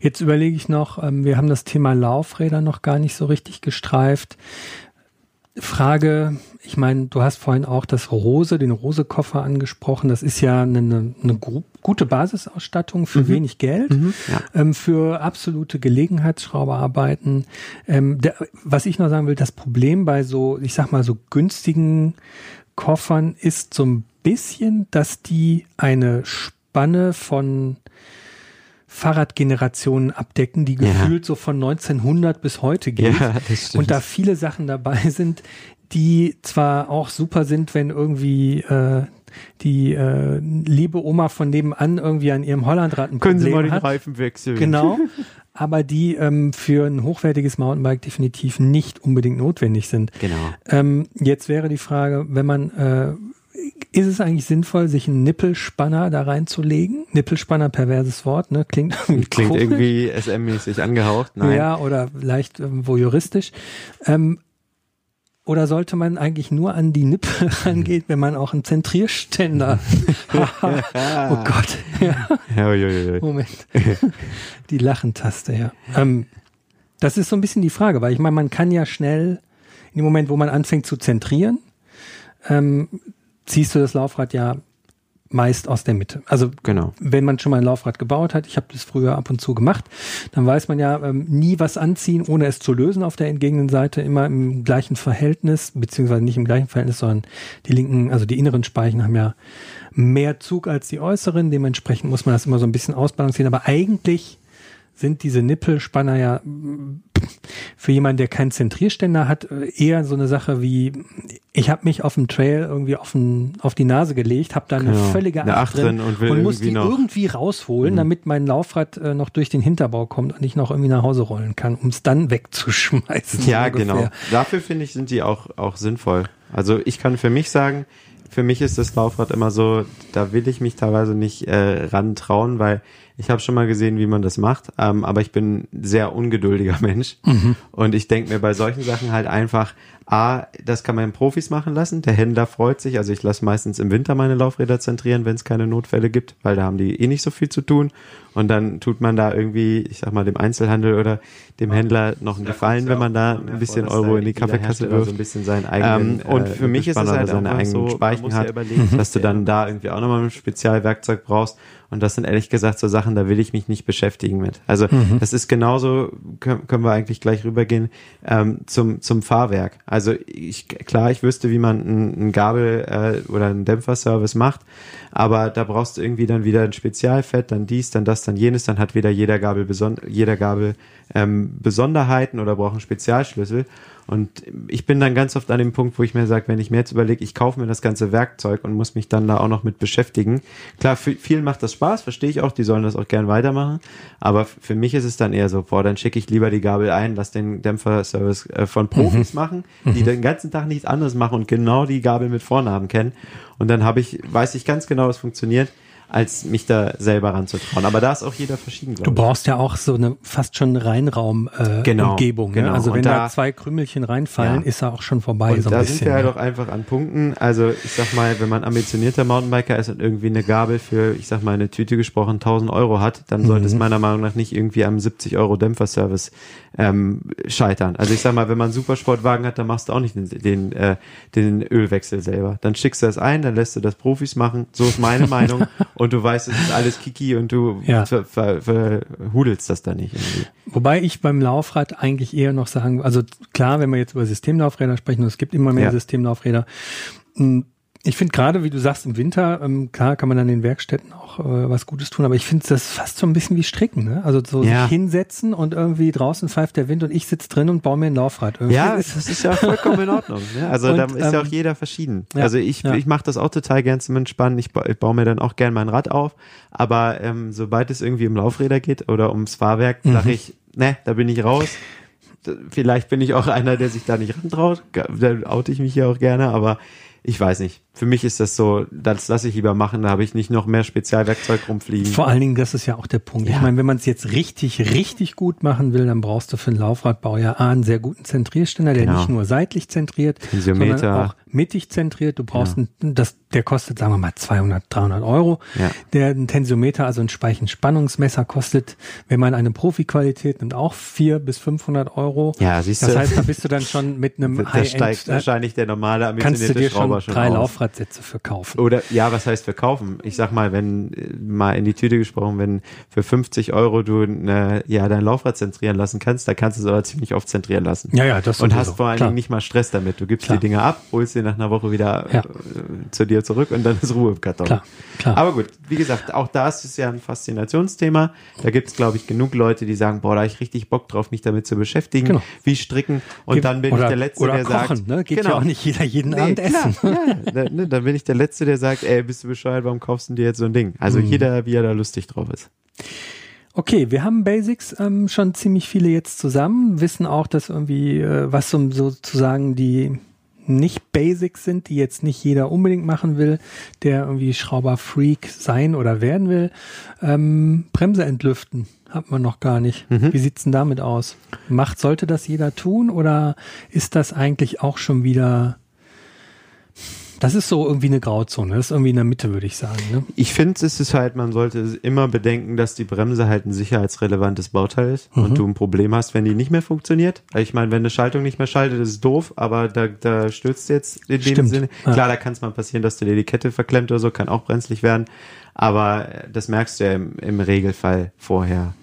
Jetzt überlege ich noch, ähm, wir haben das Thema Laufräder noch gar nicht so richtig gestreift. Frage, ich meine, du hast vorhin auch das Rose, den Rose-Koffer angesprochen. Das ist ja eine, eine, gute Basisausstattung für wenig Geld, ja. ähm, für absolute Gelegenheitsschrauberarbeiten. Ähm, der, was ich noch sagen will, das Problem bei so, ich sag mal, so günstigen Koffern ist so ein bisschen, dass die eine Spanne von Fahrradgenerationen abdecken, die Ja. gefühlt so von 1900 bis heute geht. Ja. Und da viele Sachen dabei sind, die zwar auch super sind, wenn irgendwie äh, die äh, liebe Oma von nebenan irgendwie an ihrem Hollandrad ein Können Sie Problem mal den hat. Reifen wechseln? Genau. Aber die ähm, für ein hochwertiges Mountainbike definitiv nicht unbedingt notwendig sind. Genau. Ähm, jetzt wäre die Frage, wenn man, äh, ist es eigentlich sinnvoll, sich einen Nippelspanner da reinzulegen? Nippelspanner, perverses Wort, ne? Klingt irgendwie Klingt komisch. irgendwie SM-mäßig angehaucht. Nein. Ja, oder leicht irgendwo juristisch. Ähm, oder sollte man eigentlich nur an die Nippel rangehen, wenn man auch einen Zentrierständer? oh Gott. Ja. Moment. Die Lachentaste, ja. Ähm, das ist so ein bisschen die Frage, weil ich meine, man kann ja schnell, in dem Moment, wo man anfängt zu zentrieren, ähm, ziehst du das Laufrad ja meist aus der Mitte. Also Genau. wenn man schon mal ein Laufrad gebaut hat, ich habe das früher ab und zu gemacht, dann weiß man ja ähm, nie was anziehen, ohne es zu lösen auf der entgegenen Seite, immer im gleichen Verhältnis, beziehungsweise nicht im gleichen Verhältnis, sondern die linken, also die inneren Speichen haben ja mehr Zug als die äußeren, dementsprechend muss man das immer so ein bisschen ausbalancieren, aber eigentlich sind diese Nippelspanner ja für jemanden, der keinen Zentrierständer hat, äh, eher so eine Sache wie, ich habe mich auf dem Trail irgendwie auf, den, auf die Nase gelegt, habe da eine Genau. völlige Eine Acht drin und will muss die noch- Mhm. irgendwie rausholen, damit mein Laufrad äh, noch durch den Hinterbau kommt und ich noch irgendwie nach Hause rollen kann, um es dann wegzuschmeißen. Ja, ungefähr. genau. Dafür finde ich, sind die auch, auch sinnvoll. Also ich kann für mich sagen, für mich ist das Laufrad immer so, da will ich mich teilweise nicht äh, rantrauen, weil ich habe schon mal gesehen, wie man das macht, ähm, aber ich bin ein sehr ungeduldiger Mensch. Und ich denke mir bei solchen Sachen halt einfach, A, das kann man Profis machen lassen, der Händler freut sich, also ich lasse meistens im Winter meine Laufräder zentrieren, wenn es keine Notfälle gibt, weil da haben die eh nicht so viel zu tun und dann tut man da irgendwie, ich sag mal, dem Einzelhandel oder dem Händler noch einen Gefallen, wenn man da ein bisschen Euro in die Kaffeekasse wirft. so ein bisschen seinen eigenen Ähm, und äh, für mich ist es halt seine eigenen so, Speichen ja hat, überlegen, dass du dann da irgendwie auch nochmal ein Spezialwerkzeug brauchst. Und das sind ehrlich gesagt so Sachen, da will ich mich nicht beschäftigen mit. Also das ist genauso, können, können wir eigentlich gleich rübergehen, ähm, zum, zum Fahrwerk. Also ich, klar, ich wüsste, wie man einen Gabel äh, oder einen Dämpferservice macht, aber da brauchst du irgendwie dann wieder ein Spezialfett, dann dies, dann das, dann jenes, dann hat wieder jeder Gabel, beson jeder Gabel ähm, Besonderheiten oder braucht einen Spezialschlüssel. Und ich bin dann ganz oft an dem Punkt, wo ich mir sage, wenn ich mir jetzt überlege, ich kaufe mir das ganze Werkzeug und muss mich dann da auch noch mit beschäftigen. Klar, für vielen macht das Spaß, verstehe ich auch, die sollen das auch gern weitermachen. Aber für mich ist es dann eher so, boah, dann schicke ich lieber die Gabel ein, lass den Dämpferservice äh, von Profis machen, die den ganzen Tag nichts anderes machen und genau die Gabel mit Vornamen kennen. Und dann habe ich, weiß ich ganz genau, was funktioniert, als mich da selber ranzutrauen. Aber da ist auch jeder verschieden, Du brauchst ja auch so eine fast schon Reinraum-Umgebung. Äh, Genau, Umgebung, ne? genau. Also wenn da, da- zwei Krümelchen reinfallen, Ja. ist er auch schon vorbei. Und so da bisschen, sind wir halt ja. auch einfach an Punkten. Also ich sag mal, wenn man ambitionierter Mountainbiker ist und irgendwie eine Gabel für, ich sag mal, eine Tüte gesprochen 1000 Euro hat, dann sollte es Mhm. meiner Meinung nach nicht irgendwie am 70 Euro Dämpferservice ähm, scheitern. Also ich sag mal, wenn man einen Supersportwagen hat, dann machst du auch nicht den, den, äh, den Ölwechsel selber. Dann schickst du das ein, dann lässt du das Profis machen. So ist meine Meinung. Und du weißt, es ist alles Kiki und du Ja. ver, ver, verhudelst das da nicht irgendwie. Wobei ich beim Laufrad eigentlich eher noch sagen, also klar, wenn wir jetzt über Systemlaufräder sprechen, und es gibt immer mehr Ja. Systemlaufräder. Ich finde gerade, wie du sagst, im Winter, ähm, klar kann man dann den Werkstätten auch äh, was Gutes tun, aber ich finde das fast so ein bisschen wie Stricken, ne? Also so Ja. sich hinsetzen und irgendwie draußen pfeift der Wind und ich sitze drin und baue mir ein Laufrad. Irgendwie Ja, ist- das ist ja vollkommen in Ordnung. Ne? Also Und, da ist ja auch ähm, jeder verschieden. ja, also ich, ja. ich mache das auch total gern zum Entspannen. Ich, ba ich baue mir dann auch gern mein Rad auf. Aber ähm, sobald es irgendwie um Laufräder geht oder ums Fahrwerk, Mhm. sage ich, ne, da bin ich raus. Vielleicht bin ich auch einer, der sich da nicht rantraut. Da oute ich mich ja auch gerne, aber ich weiß nicht. Für mich ist das so, das lasse ich lieber machen, da habe ich nicht noch mehr Spezialwerkzeug rumfliegen. Vor allen Dingen, das ist ja auch der Punkt. Ich Ja. meine, wenn man es jetzt richtig, richtig gut machen will, dann brauchst du für einen Laufradbau ja A, einen sehr guten Zentrierständer, der Genau. nicht nur seitlich zentriert, Tensiometer. sondern auch mittig zentriert. Du brauchst einen, das, der kostet, sagen wir mal, 200, 300 Euro. Ja. Der ein Tensiometer, also ein Speichenspannungsmesser kostet, wenn man eine Profi-Qualität nimmt, auch 400 bis 500 Euro. Ja, siehst Das du. heißt, da bist du dann schon mit einem da, da steigt äh, wahrscheinlich der normale kannst du ambitionierte Schrauber schon drei aus. Laufradsätze für kaufen. Oder ja, was heißt verkaufen? Ich sag mal, wenn äh, mal in die Tüte gesprochen, wenn für 50 Euro du äh, ja dein Laufrad zentrieren lassen kannst, da kannst du es aber ziemlich oft zentrieren lassen. Ja, ja, das Und hast vor allen klar. Dingen nicht mal Stress damit. Du gibst Klar. die Dinger ab, holst sie nach einer Woche wieder Ja. äh, zu dir zurück und dann ist Ruhe im Karton. Klar, klar. Aber gut, wie gesagt, auch das ist ja ein Faszinationsthema. Da gibt es, glaube ich, genug Leute, die sagen, boah, da hab ich richtig Bock drauf, mich damit zu beschäftigen, Genau. wie stricken. Und dann bin oder, ich der Letzte, oder der kochen, sagt, genau. ne? Geht ja auch nicht jeder jeden Nee, Abend klar, essen. Ja. Da, ne, dann bin ich der Letzte, der sagt, ey, bist du bescheuert, warum kaufst du dir jetzt so ein Ding? Also Mhm. jeder, wie er da lustig drauf ist. Okay, wir haben Basics ähm, schon ziemlich viele jetzt zusammen, wissen auch, dass irgendwie, äh, was so, sozusagen die nicht Basics sind, die jetzt nicht jeder unbedingt machen will, der irgendwie Schrauberfreak sein oder werden will. Ähm, Bremse entlüften hat man noch gar nicht. Wie sieht's denn damit aus? Macht, sollte das jeder tun oder ist das eigentlich auch schon wieder das ist so irgendwie eine Grauzone. Das ist irgendwie in der Mitte, würde ich sagen. Ne? Ich finde, es ist halt, man sollte immer bedenken, dass die Bremse halt ein sicherheitsrelevantes Bauteil ist und du ein Problem hast, wenn die nicht mehr funktioniert. Ich meine, wenn eine Schaltung nicht mehr schaltet, ist es doof, aber da, da stürzt jetzt in dem Stimmt. Sinne. Ja. Klar, da kann es mal passieren, dass dir die Kette verklemmt oder so, kann auch brenzlig werden. Aber das merkst du ja im, im Regelfall vorher.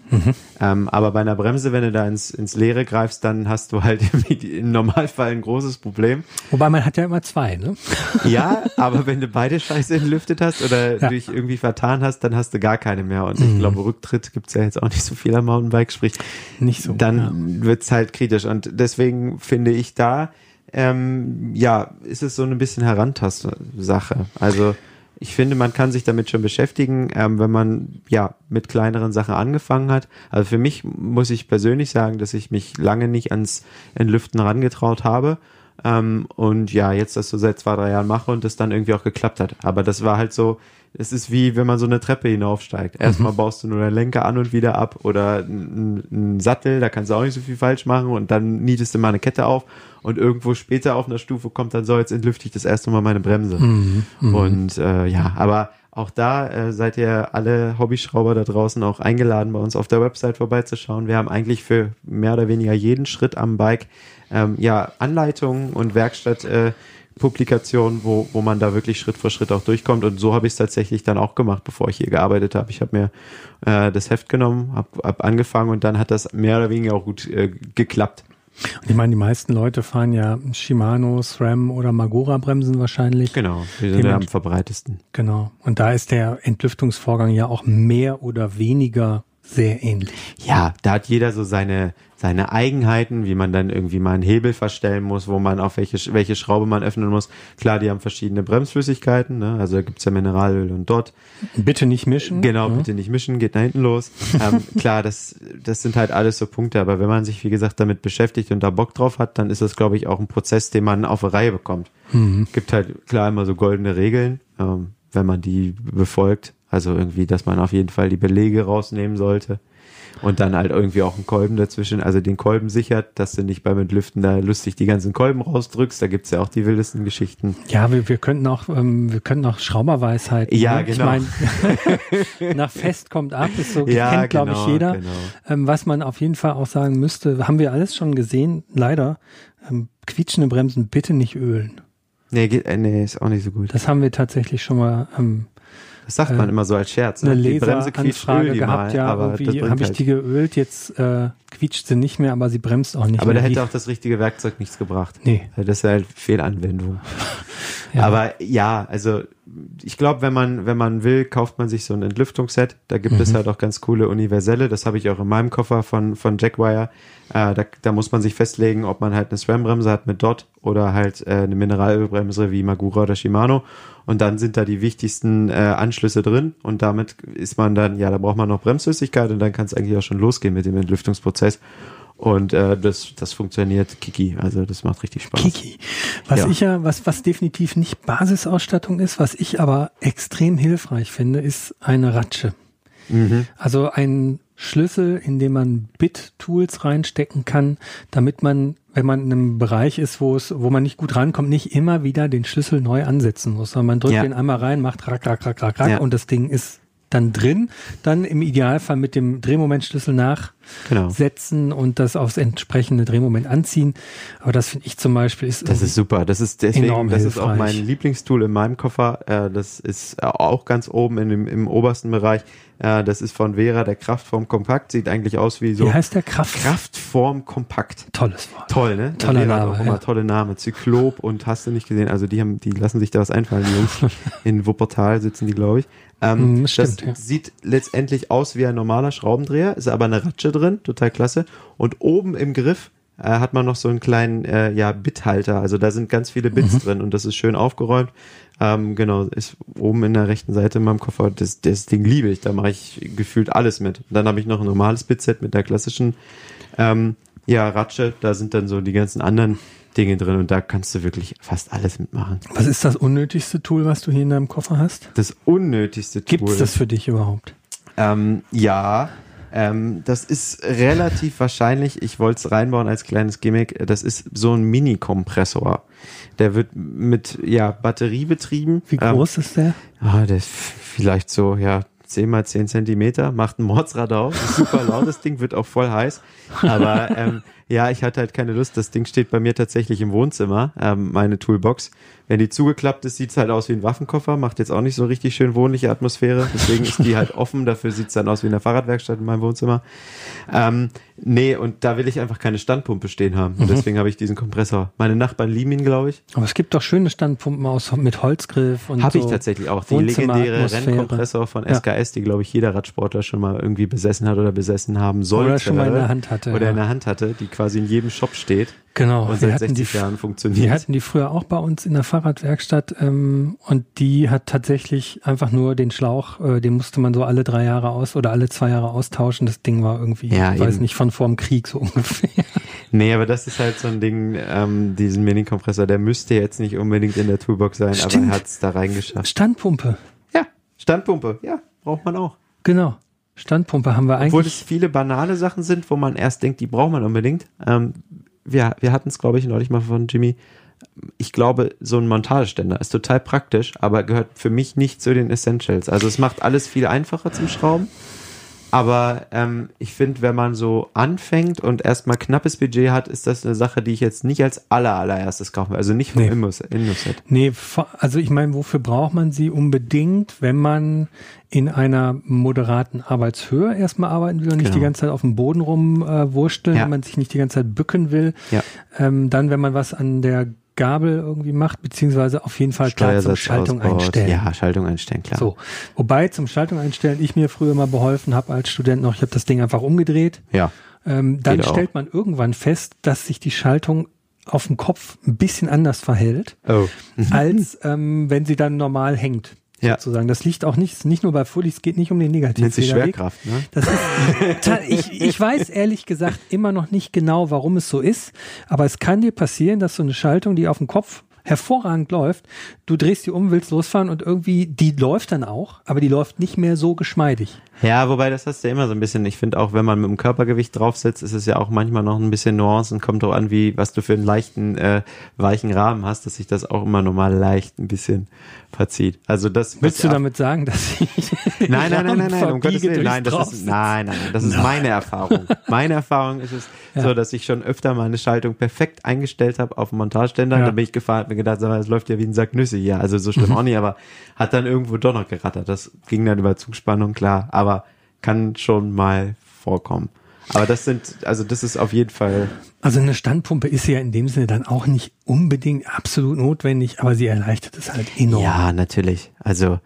Ähm, aber bei einer Bremse, wenn du da ins, ins Leere greifst, dann hast du halt im, im Normalfall ein großes Problem. Wobei man hat ja immer zwei, ne? Ja, aber wenn du beide Scheiße entlüftet hast oder Ja. dich irgendwie vertan hast, dann hast du gar keine mehr. Und ich glaube, Rücktritt gibt's ja jetzt auch nicht so viel am Mountainbike, sprich, Nicht so. dann wird's halt kritisch. Und deswegen finde ich da, ähm, ja, ist es so ein bisschen Herantaste-Sache. Also ich finde, man kann sich damit schon beschäftigen, ähm, wenn man ja mit kleineren Sachen angefangen hat. Also für mich muss ich persönlich sagen, dass ich mich lange nicht ans Entlüften herangetraut habe. Ähm, und ja, jetzt das so seit zwei, drei Jahren mache und das dann irgendwie auch geklappt hat. Aber das war halt so, es ist wie wenn man so eine Treppe hinaufsteigt. Erstmal baust du nur den Lenker an und wieder ab oder einen Sattel, da kannst du auch nicht so viel falsch machen und dann niedest du mal eine Kette auf und irgendwo später auf einer Stufe kommt dann so, jetzt entlüfte ich das erste Mal meine Bremse. Und äh, ja, aber auch da äh, seid ihr alle Hobbyschrauber da draußen auch eingeladen, bei uns auf der Website vorbeizuschauen. Wir haben eigentlich für mehr oder weniger jeden Schritt am Bike ähm, ja Anleitungen und Werkstatt äh, Publikationen, wo, wo man da wirklich Schritt für Schritt auch durchkommt. Und so habe ich es tatsächlich dann auch gemacht, bevor ich hier gearbeitet habe. Ich habe mir äh, das Heft genommen, habe hab angefangen und dann hat das mehr oder weniger auch gut äh, geklappt. Und ich meine, die meisten Leute fahren ja Shimano, SRAM oder Magura Bremsen wahrscheinlich. Genau, die sind ja am verbreitesten. Genau. Und da ist der Entlüftungsvorgang ja auch mehr oder weniger sehr ähnlich. Ja, da hat jeder so seine, seine Eigenheiten, wie man dann irgendwie mal einen Hebel verstellen muss, wo man auf welche, welche Schraube man öffnen muss. Klar, die haben verschiedene Bremsflüssigkeiten, ne? also da gibt's ja Mineralöl und dort. Bitte nicht mischen. Genau, bitte nicht mischen, geht nach hinten los. ähm, klar, das, das sind halt alles so Punkte, aber wenn man sich, wie gesagt, damit beschäftigt und da Bock drauf hat, dann ist das, glaube ich, auch ein Prozess, den man auf eine Reihe bekommt. Gibt halt klar immer so goldene Regeln, ähm, wenn man die befolgt. Also irgendwie, dass man auf jeden Fall die Belege rausnehmen sollte. Und dann halt irgendwie auch einen Kolben dazwischen, also den Kolben sichert, dass du nicht beim Entlüften da lustig die ganzen Kolben rausdrückst. Da gibt's ja auch die wildesten Geschichten. Ja, wir, wir könnten auch, ähm, wir könnten auch Schrauberweisheiten. Ja, ne? genau. Ich meine, nach Fest kommt ab, ist so, Ja, kennt, glaube ich, genau, jeder. genau. Ähm, was man auf jeden Fall auch sagen müsste, haben wir alles schon gesehen, leider, ähm, quietschende Bremsen bitte nicht ölen. Nee, geht, äh, nee, ist auch nicht so gut. Das haben wir tatsächlich schon mal ähm, Das sagt man immer so als Scherz. Ne? eine Die Bremse quietscht, öl Leseranfrage die gehabt, mal, ja, aber das irgendwie habe ich halt- die geölt, jetzt äh, quietscht sie nicht mehr, aber sie bremst auch nicht Aber da mehr. hätte Wie- auch das richtige Werkzeug nichts gebracht. Nee. Das ist halt Fehlanwendung. Ja. Aber ja, also ich glaube, wenn man, wenn man will, kauft man sich so ein Entlüftungsset. Da gibt Mhm. es halt auch ganz coole universelle. Das habe ich auch in meinem Koffer von, von Jackwire. Äh, da, da muss man sich festlegen, ob man halt eine SRAM-Bremse hat mit Dot oder halt äh, eine Mineralölbremse wie Magura oder Shimano. Und dann sind da die wichtigsten äh, Anschlüsse drin. Und damit ist man dann, ja, da braucht man noch Bremsflüssigkeit und dann kann es eigentlich auch schon losgehen mit dem Entlüftungsprozess. Und äh, das, das funktioniert Kiki. Also das macht richtig Spaß. Kiki. Was Ja. ich ja, was, was definitiv nicht Basisausstattung ist, was ich aber extrem hilfreich finde, ist eine Ratsche. Mhm. Also ein Schlüssel, in dem man Bit-Tools reinstecken kann, damit man, wenn man in einem Bereich ist, wo es, wo man nicht gut rankommt, nicht immer wieder den Schlüssel neu ansetzen muss, sondern man drückt Ja. den einmal rein, macht rack, rack, rack, rack, rack Ja. und das Ding ist dann drin, dann im Idealfall mit dem Drehmomentschlüssel nach Genau. setzen und das aufs entsprechende Drehmoment anziehen. Aber das finde ich zum Beispiel ist, Das ist super. Das ist deswegen, Enorm das ist auch hilfreich. mein Lieblingstool in meinem Koffer. Äh, das ist äh, auch ganz oben in dem, im obersten Bereich. Äh, das ist von Vera, der Kraftform Kompakt. Sieht eigentlich aus wie so wie heißt der Kraft? Kraftform Kompakt. Tolles Wort. Toll, ne? Toller Vera Name, Auch immer ja. tolle Name. Zyklop und hast du nicht gesehen. Also die haben, die lassen sich da was einfallen, die Jungs. in Wuppertal sitzen die, glaube ich. Ähm, Mhm, das stimmt, ja. sieht letztendlich aus wie ein normaler Schraubendreher, ist aber eine Ratsche drin, total klasse. Und oben im Griff äh, hat man noch so einen kleinen äh, ja, Bithalter. Also da sind ganz viele Bits Mhm. drin und das ist schön aufgeräumt. Ähm, genau, ist oben in der rechten Seite in meinem Koffer. Das, das Ding liebe ich. Da mache ich gefühlt alles mit. Und dann habe ich noch ein normales Bitset mit der klassischen ähm, ja, Ratsche. Da sind dann so die ganzen anderen Dinge drin und da kannst du wirklich fast alles mitmachen. Was ist das unnötigste Tool, was du hier in deinem Koffer hast? Das unnötigste Gibt es Tool. das für dich überhaupt? Ähm, ja, ähm, das ist relativ wahrscheinlich, ich wollte es reinbauen als kleines Gimmick, das ist so ein Mini-Kompressor. Der wird mit ja, Batterie betrieben. Wie Ähm, groß ist der? Ah, der ist vielleicht so, ja, 10 mal 10 Zentimeter, macht ein Mordsradau, ist super laut, das Ding wird auch voll heiß. Aber ähm, ja, ich hatte halt keine Lust. Das Ding steht bei mir tatsächlich im Wohnzimmer, ähm, meine Toolbox. Wenn die zugeklappt ist, sieht's halt aus wie ein Waffenkoffer, macht jetzt auch nicht so richtig schön wohnliche Atmosphäre. Deswegen ist die halt offen, dafür sieht's dann aus wie in der Fahrradwerkstatt in meinem Wohnzimmer. Ähm, nee, und da will ich einfach keine Standpumpe stehen haben. Und deswegen habe ich diesen Kompressor. Meine Nachbarn lieben ihn, glaube ich. Aber es gibt doch schöne Standpumpen aus mit Holzgriff und Habe so ich tatsächlich auch. Die legendäre. Rennkompressor von Ja. SKS, die, glaube ich, jeder Radsportler schon mal irgendwie besessen hat oder besessen haben sollte. Oder schon mal in der Hand hatte, Oder ja. in der Hand hatte, die quasi in jedem Shop steht Genau. und wir seit hatten 60 die, Jahren Wir funktioniert. hatten die früher auch bei uns in der Fahrradwerkstatt ähm, und die hat tatsächlich einfach nur den Schlauch, äh, den musste man so alle drei Jahre aus oder alle zwei Jahre austauschen. Das Ding war irgendwie, Ja, ich weiß nicht, von vorm Krieg so ungefähr. Nee, aber das ist halt so ein Ding, ähm, diesen Mini-Kompressor, der müsste jetzt nicht unbedingt in der Toolbox sein, aber Stimmt. er hat's da reingeschafft. Standpumpe, Ja, Standpumpe, ja, braucht man auch. genau. Standpumpe haben wir Obwohl es eigentlich. viele banale Sachen sind, wo man erst denkt, die braucht man unbedingt. Ähm, wir wir hatten es, glaube ich, neulich mal von Jimmy. Ich glaube, so ein Montageständer ist total praktisch, aber gehört für mich nicht zu den Essentials. Also es macht alles viel einfacher zum Schrauben. Aber ähm, ich finde, wenn man so anfängt und erstmal knappes Budget hat, ist das eine Sache, die ich jetzt nicht als aller allererstes kaufen will. Also nicht vom Nee. Innoset. Nee, also ich meine, wofür braucht man sie unbedingt, wenn man in einer moderaten Arbeitshöhe erstmal arbeiten will und nicht Genau. die ganze Zeit auf dem Boden rumwursteln, äh, Ja. wenn man sich nicht die ganze Zeit bücken will. Ja. Ähm, dann, wenn man was an der Gabel irgendwie macht, beziehungsweise auf jeden Fall klar zum Schaltung ausbaut. einstellen. Ja, Schaltung einstellen, klar. So. Wobei zum Schaltung einstellen ich mir früher mal beholfen habe als Student noch, ich habe das Ding einfach umgedreht. Ja. Ähm, dann Geht auch. stellt man irgendwann fest, dass sich die Schaltung auf dem Kopf ein bisschen anders verhält, Oh. als ähm, wenn sie dann normal hängt. Ja. Sozusagen. Das liegt auch nicht, nicht nur bei Fully, es geht nicht um den Nennt sich. Schwerkraft, ne? Das ist, ich, ich weiß ehrlich gesagt immer noch nicht genau, warum es so ist, aber es kann dir passieren, dass so eine Schaltung, die auf dem Kopf hervorragend läuft, du drehst die um, willst losfahren und irgendwie, die läuft dann auch, aber die läuft nicht mehr so geschmeidig. Ja, wobei das hast du ja immer so ein bisschen. Ich finde auch, wenn man mit dem Körpergewicht drauf sitzt, ist es ja auch manchmal noch ein bisschen Nuancen. Kommt drauf an, wie was du für einen leichten, äh, weichen Rahmen hast, dass sich das auch immer normal leicht ein bisschen verzieht. Also das. Willst du damit sagen, dass ich Nein, nein, nein, nein, nein, um Gottes Willen. Nein, das ist, nein, nein, nein, das ist meine Erfahrung. Meine Erfahrung ist es so, dass ich schon öfter mal eine Schaltung perfekt eingestellt habe auf dem Montageständer. Ja. Da bin ich gefahren, hab mir gedacht, das läuft ja wie ein Sack Nüsse hier. Also so Mhm. schlimm auch nicht, aber hat dann irgendwo doch noch gerattert. Das ging dann über Zugspannung, klar. Aber kann schon mal vorkommen. Aber das sind, also das ist auf jeden Fall, Also eine Standpumpe ist ja in dem Sinne dann auch nicht unbedingt absolut notwendig, aber sie erleichtert es halt enorm. ja, natürlich. Also,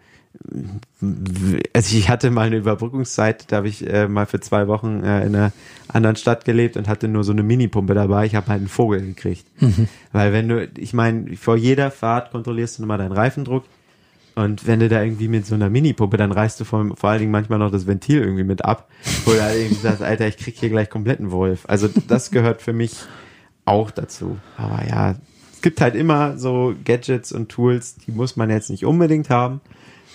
also ich hatte mal eine Überbrückungszeit, da habe ich äh, mal für zwei Wochen äh, in einer anderen Stadt gelebt und hatte nur so eine Minipumpe dabei. Ich habe halt einen Vogel gekriegt. Weil wenn du, ich meine, vor jeder Fahrt kontrollierst du nochmal deinen Reifendruck. Und wenn du da irgendwie mit so einer Minipumpe, dann reißt du vor, vor allen Dingen manchmal noch das Ventil irgendwie mit ab. Wo du halt irgendwie sagst, Alter, ich krieg hier gleich kompletten Wolf. Also das gehört für mich auch dazu. Aber ja, es gibt halt immer so Gadgets und Tools, die muss man jetzt nicht unbedingt haben.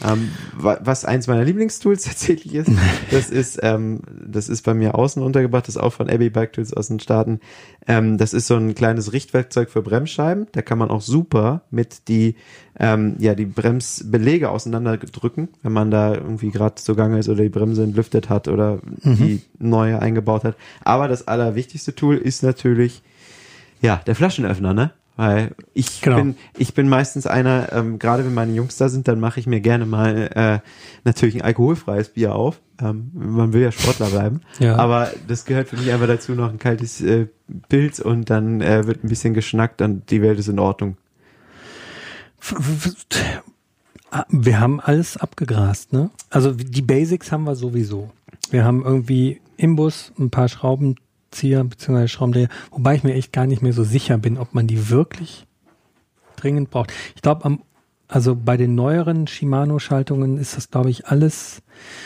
Ähm, was eins meiner Lieblingstools tatsächlich ist, das ist, ähm, das ist bei mir außen untergebracht, das ist auch von Abbey Bike Tools aus den Staaten. Ähm, das ist so ein kleines Richtwerkzeug für Bremsscheiben. Da kann man auch super mit die, ähm, ja, die Bremsbelege auseinanderdrücken, wenn man da irgendwie gerade zugange ist oder die Bremse entlüftet hat oder mhm. die neue eingebaut hat. Aber das allerwichtigste Tool ist natürlich, ja, der Flaschenöffner, ne? Weil ich genau. bin, ich bin meistens einer, ähm, gerade wenn meine Jungs da sind, dann mache ich mir gerne mal äh, natürlich ein alkoholfreies Bier auf. Ähm, man will ja Sportler bleiben. Ja. Aber das gehört für mich einfach dazu, noch ein kaltes äh, Pilz und dann äh, wird ein bisschen geschnackt und die Welt ist in Ordnung. Wir haben alles abgegrast, ne? Also die Basics haben wir sowieso. Wir haben irgendwie im Bus ein paar Schrauben Schraubenzieher bzw. Schraubendreher, wobei ich mir echt gar nicht mehr so sicher bin, ob man die wirklich dringend braucht. Ich glaube, also bei den neueren Shimano-Schaltungen ist das, glaube ich, alles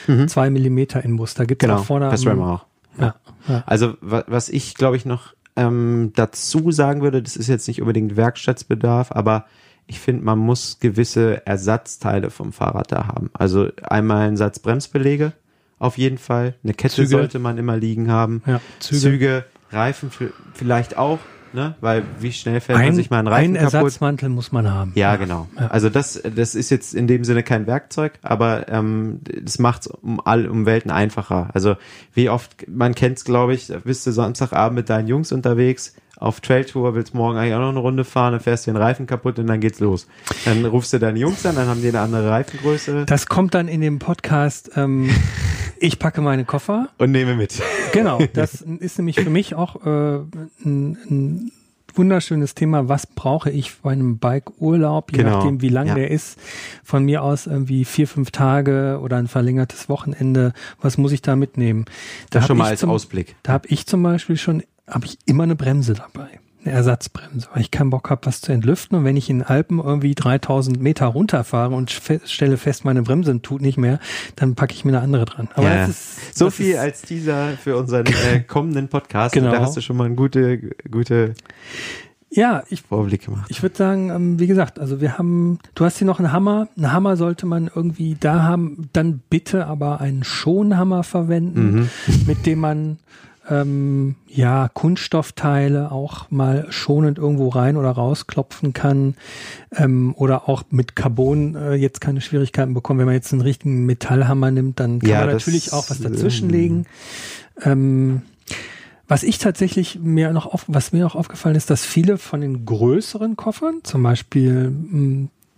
mhm. zwei Millimeter Inbus. Da gibt es genau, auch vorne. Das am, auch. Ja. ja. Also was ich, glaube ich, noch ähm, dazu sagen würde, das ist jetzt nicht unbedingt Werkstattsbedarf, aber ich finde, man muss gewisse Ersatzteile vom Fahrrad da haben. Also einmal ein Satz Bremsbelege, auf jeden Fall. Eine Kette Züge. sollte man immer liegen haben. Ja, Züge. Züge, Reifen vielleicht auch, ne? Weil wie schnell fällt ein, man sich mal einen Reifen Ein Ersatzmantel muss man haben. Ja, ja. genau. Ja. Also das, das ist jetzt in dem Sinne kein Werkzeug, aber ähm, das macht es um all um Welten einfacher. Also wie oft, man kennt es, glaube ich, bist du Samstagabend mit deinen Jungs unterwegs, auf Trailtour, willst morgen eigentlich auch noch eine Runde fahren, dann fährst du den Reifen kaputt und dann geht's los. Dann rufst du deine Jungs an, dann haben die eine andere Reifengröße. Das kommt dann in dem Podcast. Ähm, ich packe meine Koffer und nehme mit. Genau, das ist nämlich für mich auch äh, ein, ein wunderschönes Thema. Was brauche ich bei einem Bike-Urlaub, je genau. nachdem, wie lang ja. der ist? Von mir aus irgendwie vier, fünf Tage oder ein verlängertes Wochenende. Was muss ich da mitnehmen? Da das schon mal als zum, Ausblick. Da habe ich zum Beispiel schon habe ich immer eine Bremse dabei. Eine Ersatzbremse, weil ich keinen Bock habe, was zu entlüften. Und wenn ich in Alpen irgendwie 3000 Meter runterfahre und fe stelle fest, meine Bremse tut nicht mehr, dann packe ich mir eine andere dran. Aber ja. das ist, so das viel ist, als dieser für unseren äh, kommenden Podcast. Genau. Da hast du schon mal eine gute, gute ja, ich, Vorblick gemacht. Ich würde sagen, ähm, wie gesagt, also wir haben, du hast hier noch einen Hammer. Einen Hammer sollte man irgendwie da haben, dann bitte aber einen Schonhammer verwenden, mhm. mit dem man ähm, ja, Kunststoffteile auch mal schonend irgendwo rein oder rausklopfen kann ähm, oder auch mit Carbon äh, jetzt keine Schwierigkeiten bekommen. Wenn man jetzt einen richtigen Metallhammer nimmt, dann kann ja, man natürlich auch was dazwischenlegen. Ähm, was ich tatsächlich mir noch auf, was mir auch aufgefallen ist, dass viele von den größeren Koffern, zum Beispiel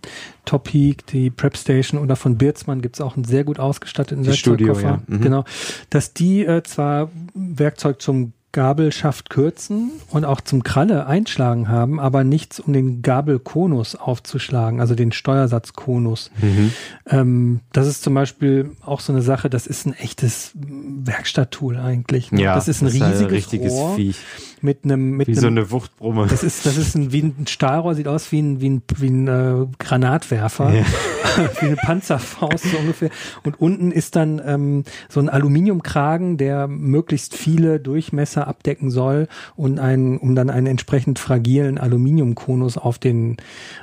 hm, Topic, die Prep Station oder von Birzmann gibt's auch einen sehr gut ausgestatteten Werkzeugkoffer. Ja. Mhm. Genau, dass die äh, zwar Werkzeug zum Gabelschaft kürzen und auch zum Kralle einschlagen haben, aber nichts, um den Gabelkonus aufzuschlagen, also den Steuersatzkonus. Mhm. Ähm, das ist zum Beispiel auch so eine Sache, das ist ein echtes Werkstatttool eigentlich. Ne? Ja, das ist ein riesiges ist ein richtiges Rohr Viech. mit einem mit wie einem, so eine Wuchtbrumme. Das ist das ist ein wie ein Stahlrohr, sieht aus wie ein wie ein, wie ein äh, Granatwerfer, ja. wie eine Panzerfaust so ungefähr. Und unten ist dann ähm, so ein Aluminiumkragen, der möglichst viele Durchmesser Wasser abdecken soll und ein, um dann einen entsprechend fragilen Aluminiumkonus auf den,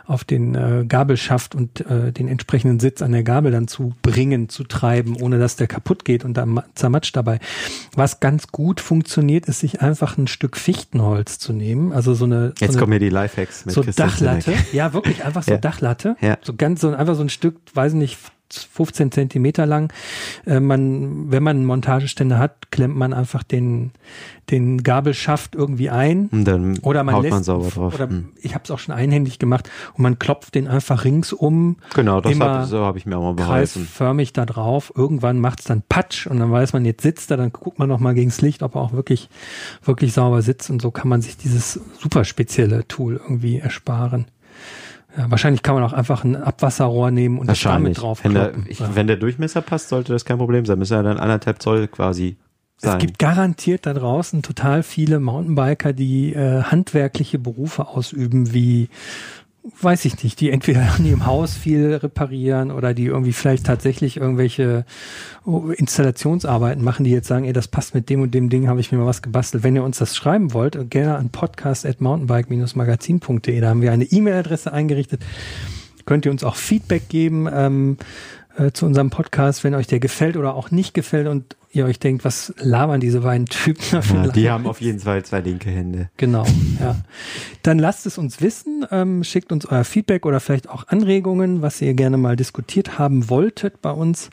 auf den äh, Gabelschaft und äh, den entsprechenden Sitz an der Gabel dann zu bringen, zu treiben, ohne dass der kaputt geht und dann zermatscht dabei. Was ganz gut funktioniert, ist sich einfach ein Stück Fichtenholz zu nehmen, also so eine Jetzt so kommen hier die Lifehacks mit so Christian Dachlatte, ja wirklich einfach so ja. Dachlatte, ja. so ganz so einfach so ein Stück, weiß nicht 15 Zentimeter lang. Äh, man, wenn man einen Montageständer hat, klemmt man einfach den, den Gabelschaft irgendwie ein. Oder man lässt, man sauber drauf. Oder hm. ich habe es auch schon einhändig gemacht und man klopft den einfach ringsum. Genau, das hab, so habe ich mir auch mal behalten. Kreisförmig da drauf. Irgendwann macht es dann Patsch und dann weiß man, jetzt sitzt er, dann guckt man noch mal gegens Licht, ob er auch wirklich, wirklich sauber sitzt und so kann man sich dieses super spezielle Tool irgendwie ersparen. Ja, wahrscheinlich kann man auch einfach ein Abwasserrohr nehmen und das damit drauf wenn der, ich, ja. wenn der Durchmesser passt, sollte das kein Problem sein. Müssen ja dann anderthalb Zoll quasi sein. Es gibt garantiert da draußen total viele Mountainbiker, die äh, handwerkliche Berufe ausüben, wie weiß ich nicht, die entweder in ihrem Haus viel reparieren oder die irgendwie vielleicht tatsächlich irgendwelche oh, Installationsarbeiten machen, die jetzt sagen, ey, das passt mit dem und dem Ding, habe ich mir mal was gebastelt. Wenn ihr uns das schreiben wollt, gerne an podcast.mountainbike-magazin.de, da haben wir eine E-Mail-Adresse eingerichtet, könnt ihr uns auch Feedback geben, ähm, äh, zu unserem Podcast, wenn euch der gefällt oder auch nicht gefällt und ihr euch denkt, was labern diese beiden Typen da für Ja, die haben auf jeden Fall zwei linke Hände. Genau, ja. Dann lasst es uns wissen, ähm, schickt uns euer Feedback oder vielleicht auch Anregungen, was ihr gerne mal diskutiert haben wolltet bei uns.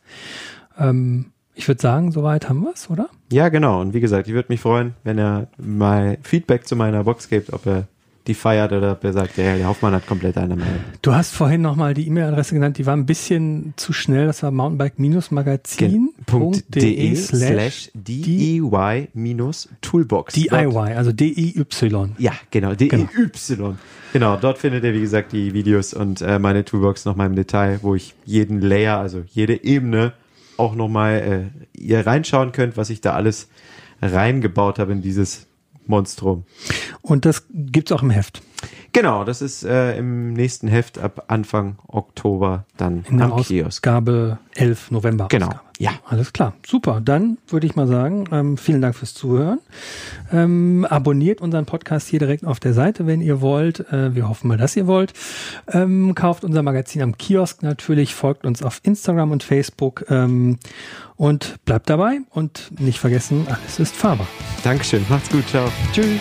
Ähm, ich würde sagen, soweit haben wir es, oder? Ja, genau. Und wie gesagt, ich würde mich freuen, wenn er mal Feedback zu meiner Box gibt, ob er die feiert oder ob er sagt, ja, der Hoffmann hat komplett eine Meinung. Du hast vorhin nochmal die E-Mail-Adresse genannt, die war ein bisschen zu schnell, das war mountainbike-magazin.de slash DIY minus Toolbox. DIY, also D-I-Y. Ja, genau, D-I-Y. Genau, dort findet ihr, wie gesagt, die Videos und äh, meine Toolbox nochmal im Detail, wo ich jeden Layer, also jede Ebene auch nochmal äh, ihr reinschauen könnt, was ich da alles reingebaut habe in dieses Monstrum. Und das gibt's auch im Heft. Genau, das ist äh, im nächsten Heft ab Anfang Oktober dann In der am Kiosk. Ausgabe 11 November. Genau, Ausgabe. ja. Alles klar, super. Dann würde ich mal sagen, ähm, vielen Dank fürs Zuhören. Ähm, abonniert unseren Podcast hier direkt auf der Seite, wenn ihr wollt. Äh, wir hoffen mal, dass ihr wollt. Ähm, kauft unser Magazin am Kiosk natürlich, folgt uns auf Instagram und Facebook ähm, und bleibt dabei und nicht vergessen, alles ist fahrbar. Dankeschön, macht's gut, ciao. Tschüss.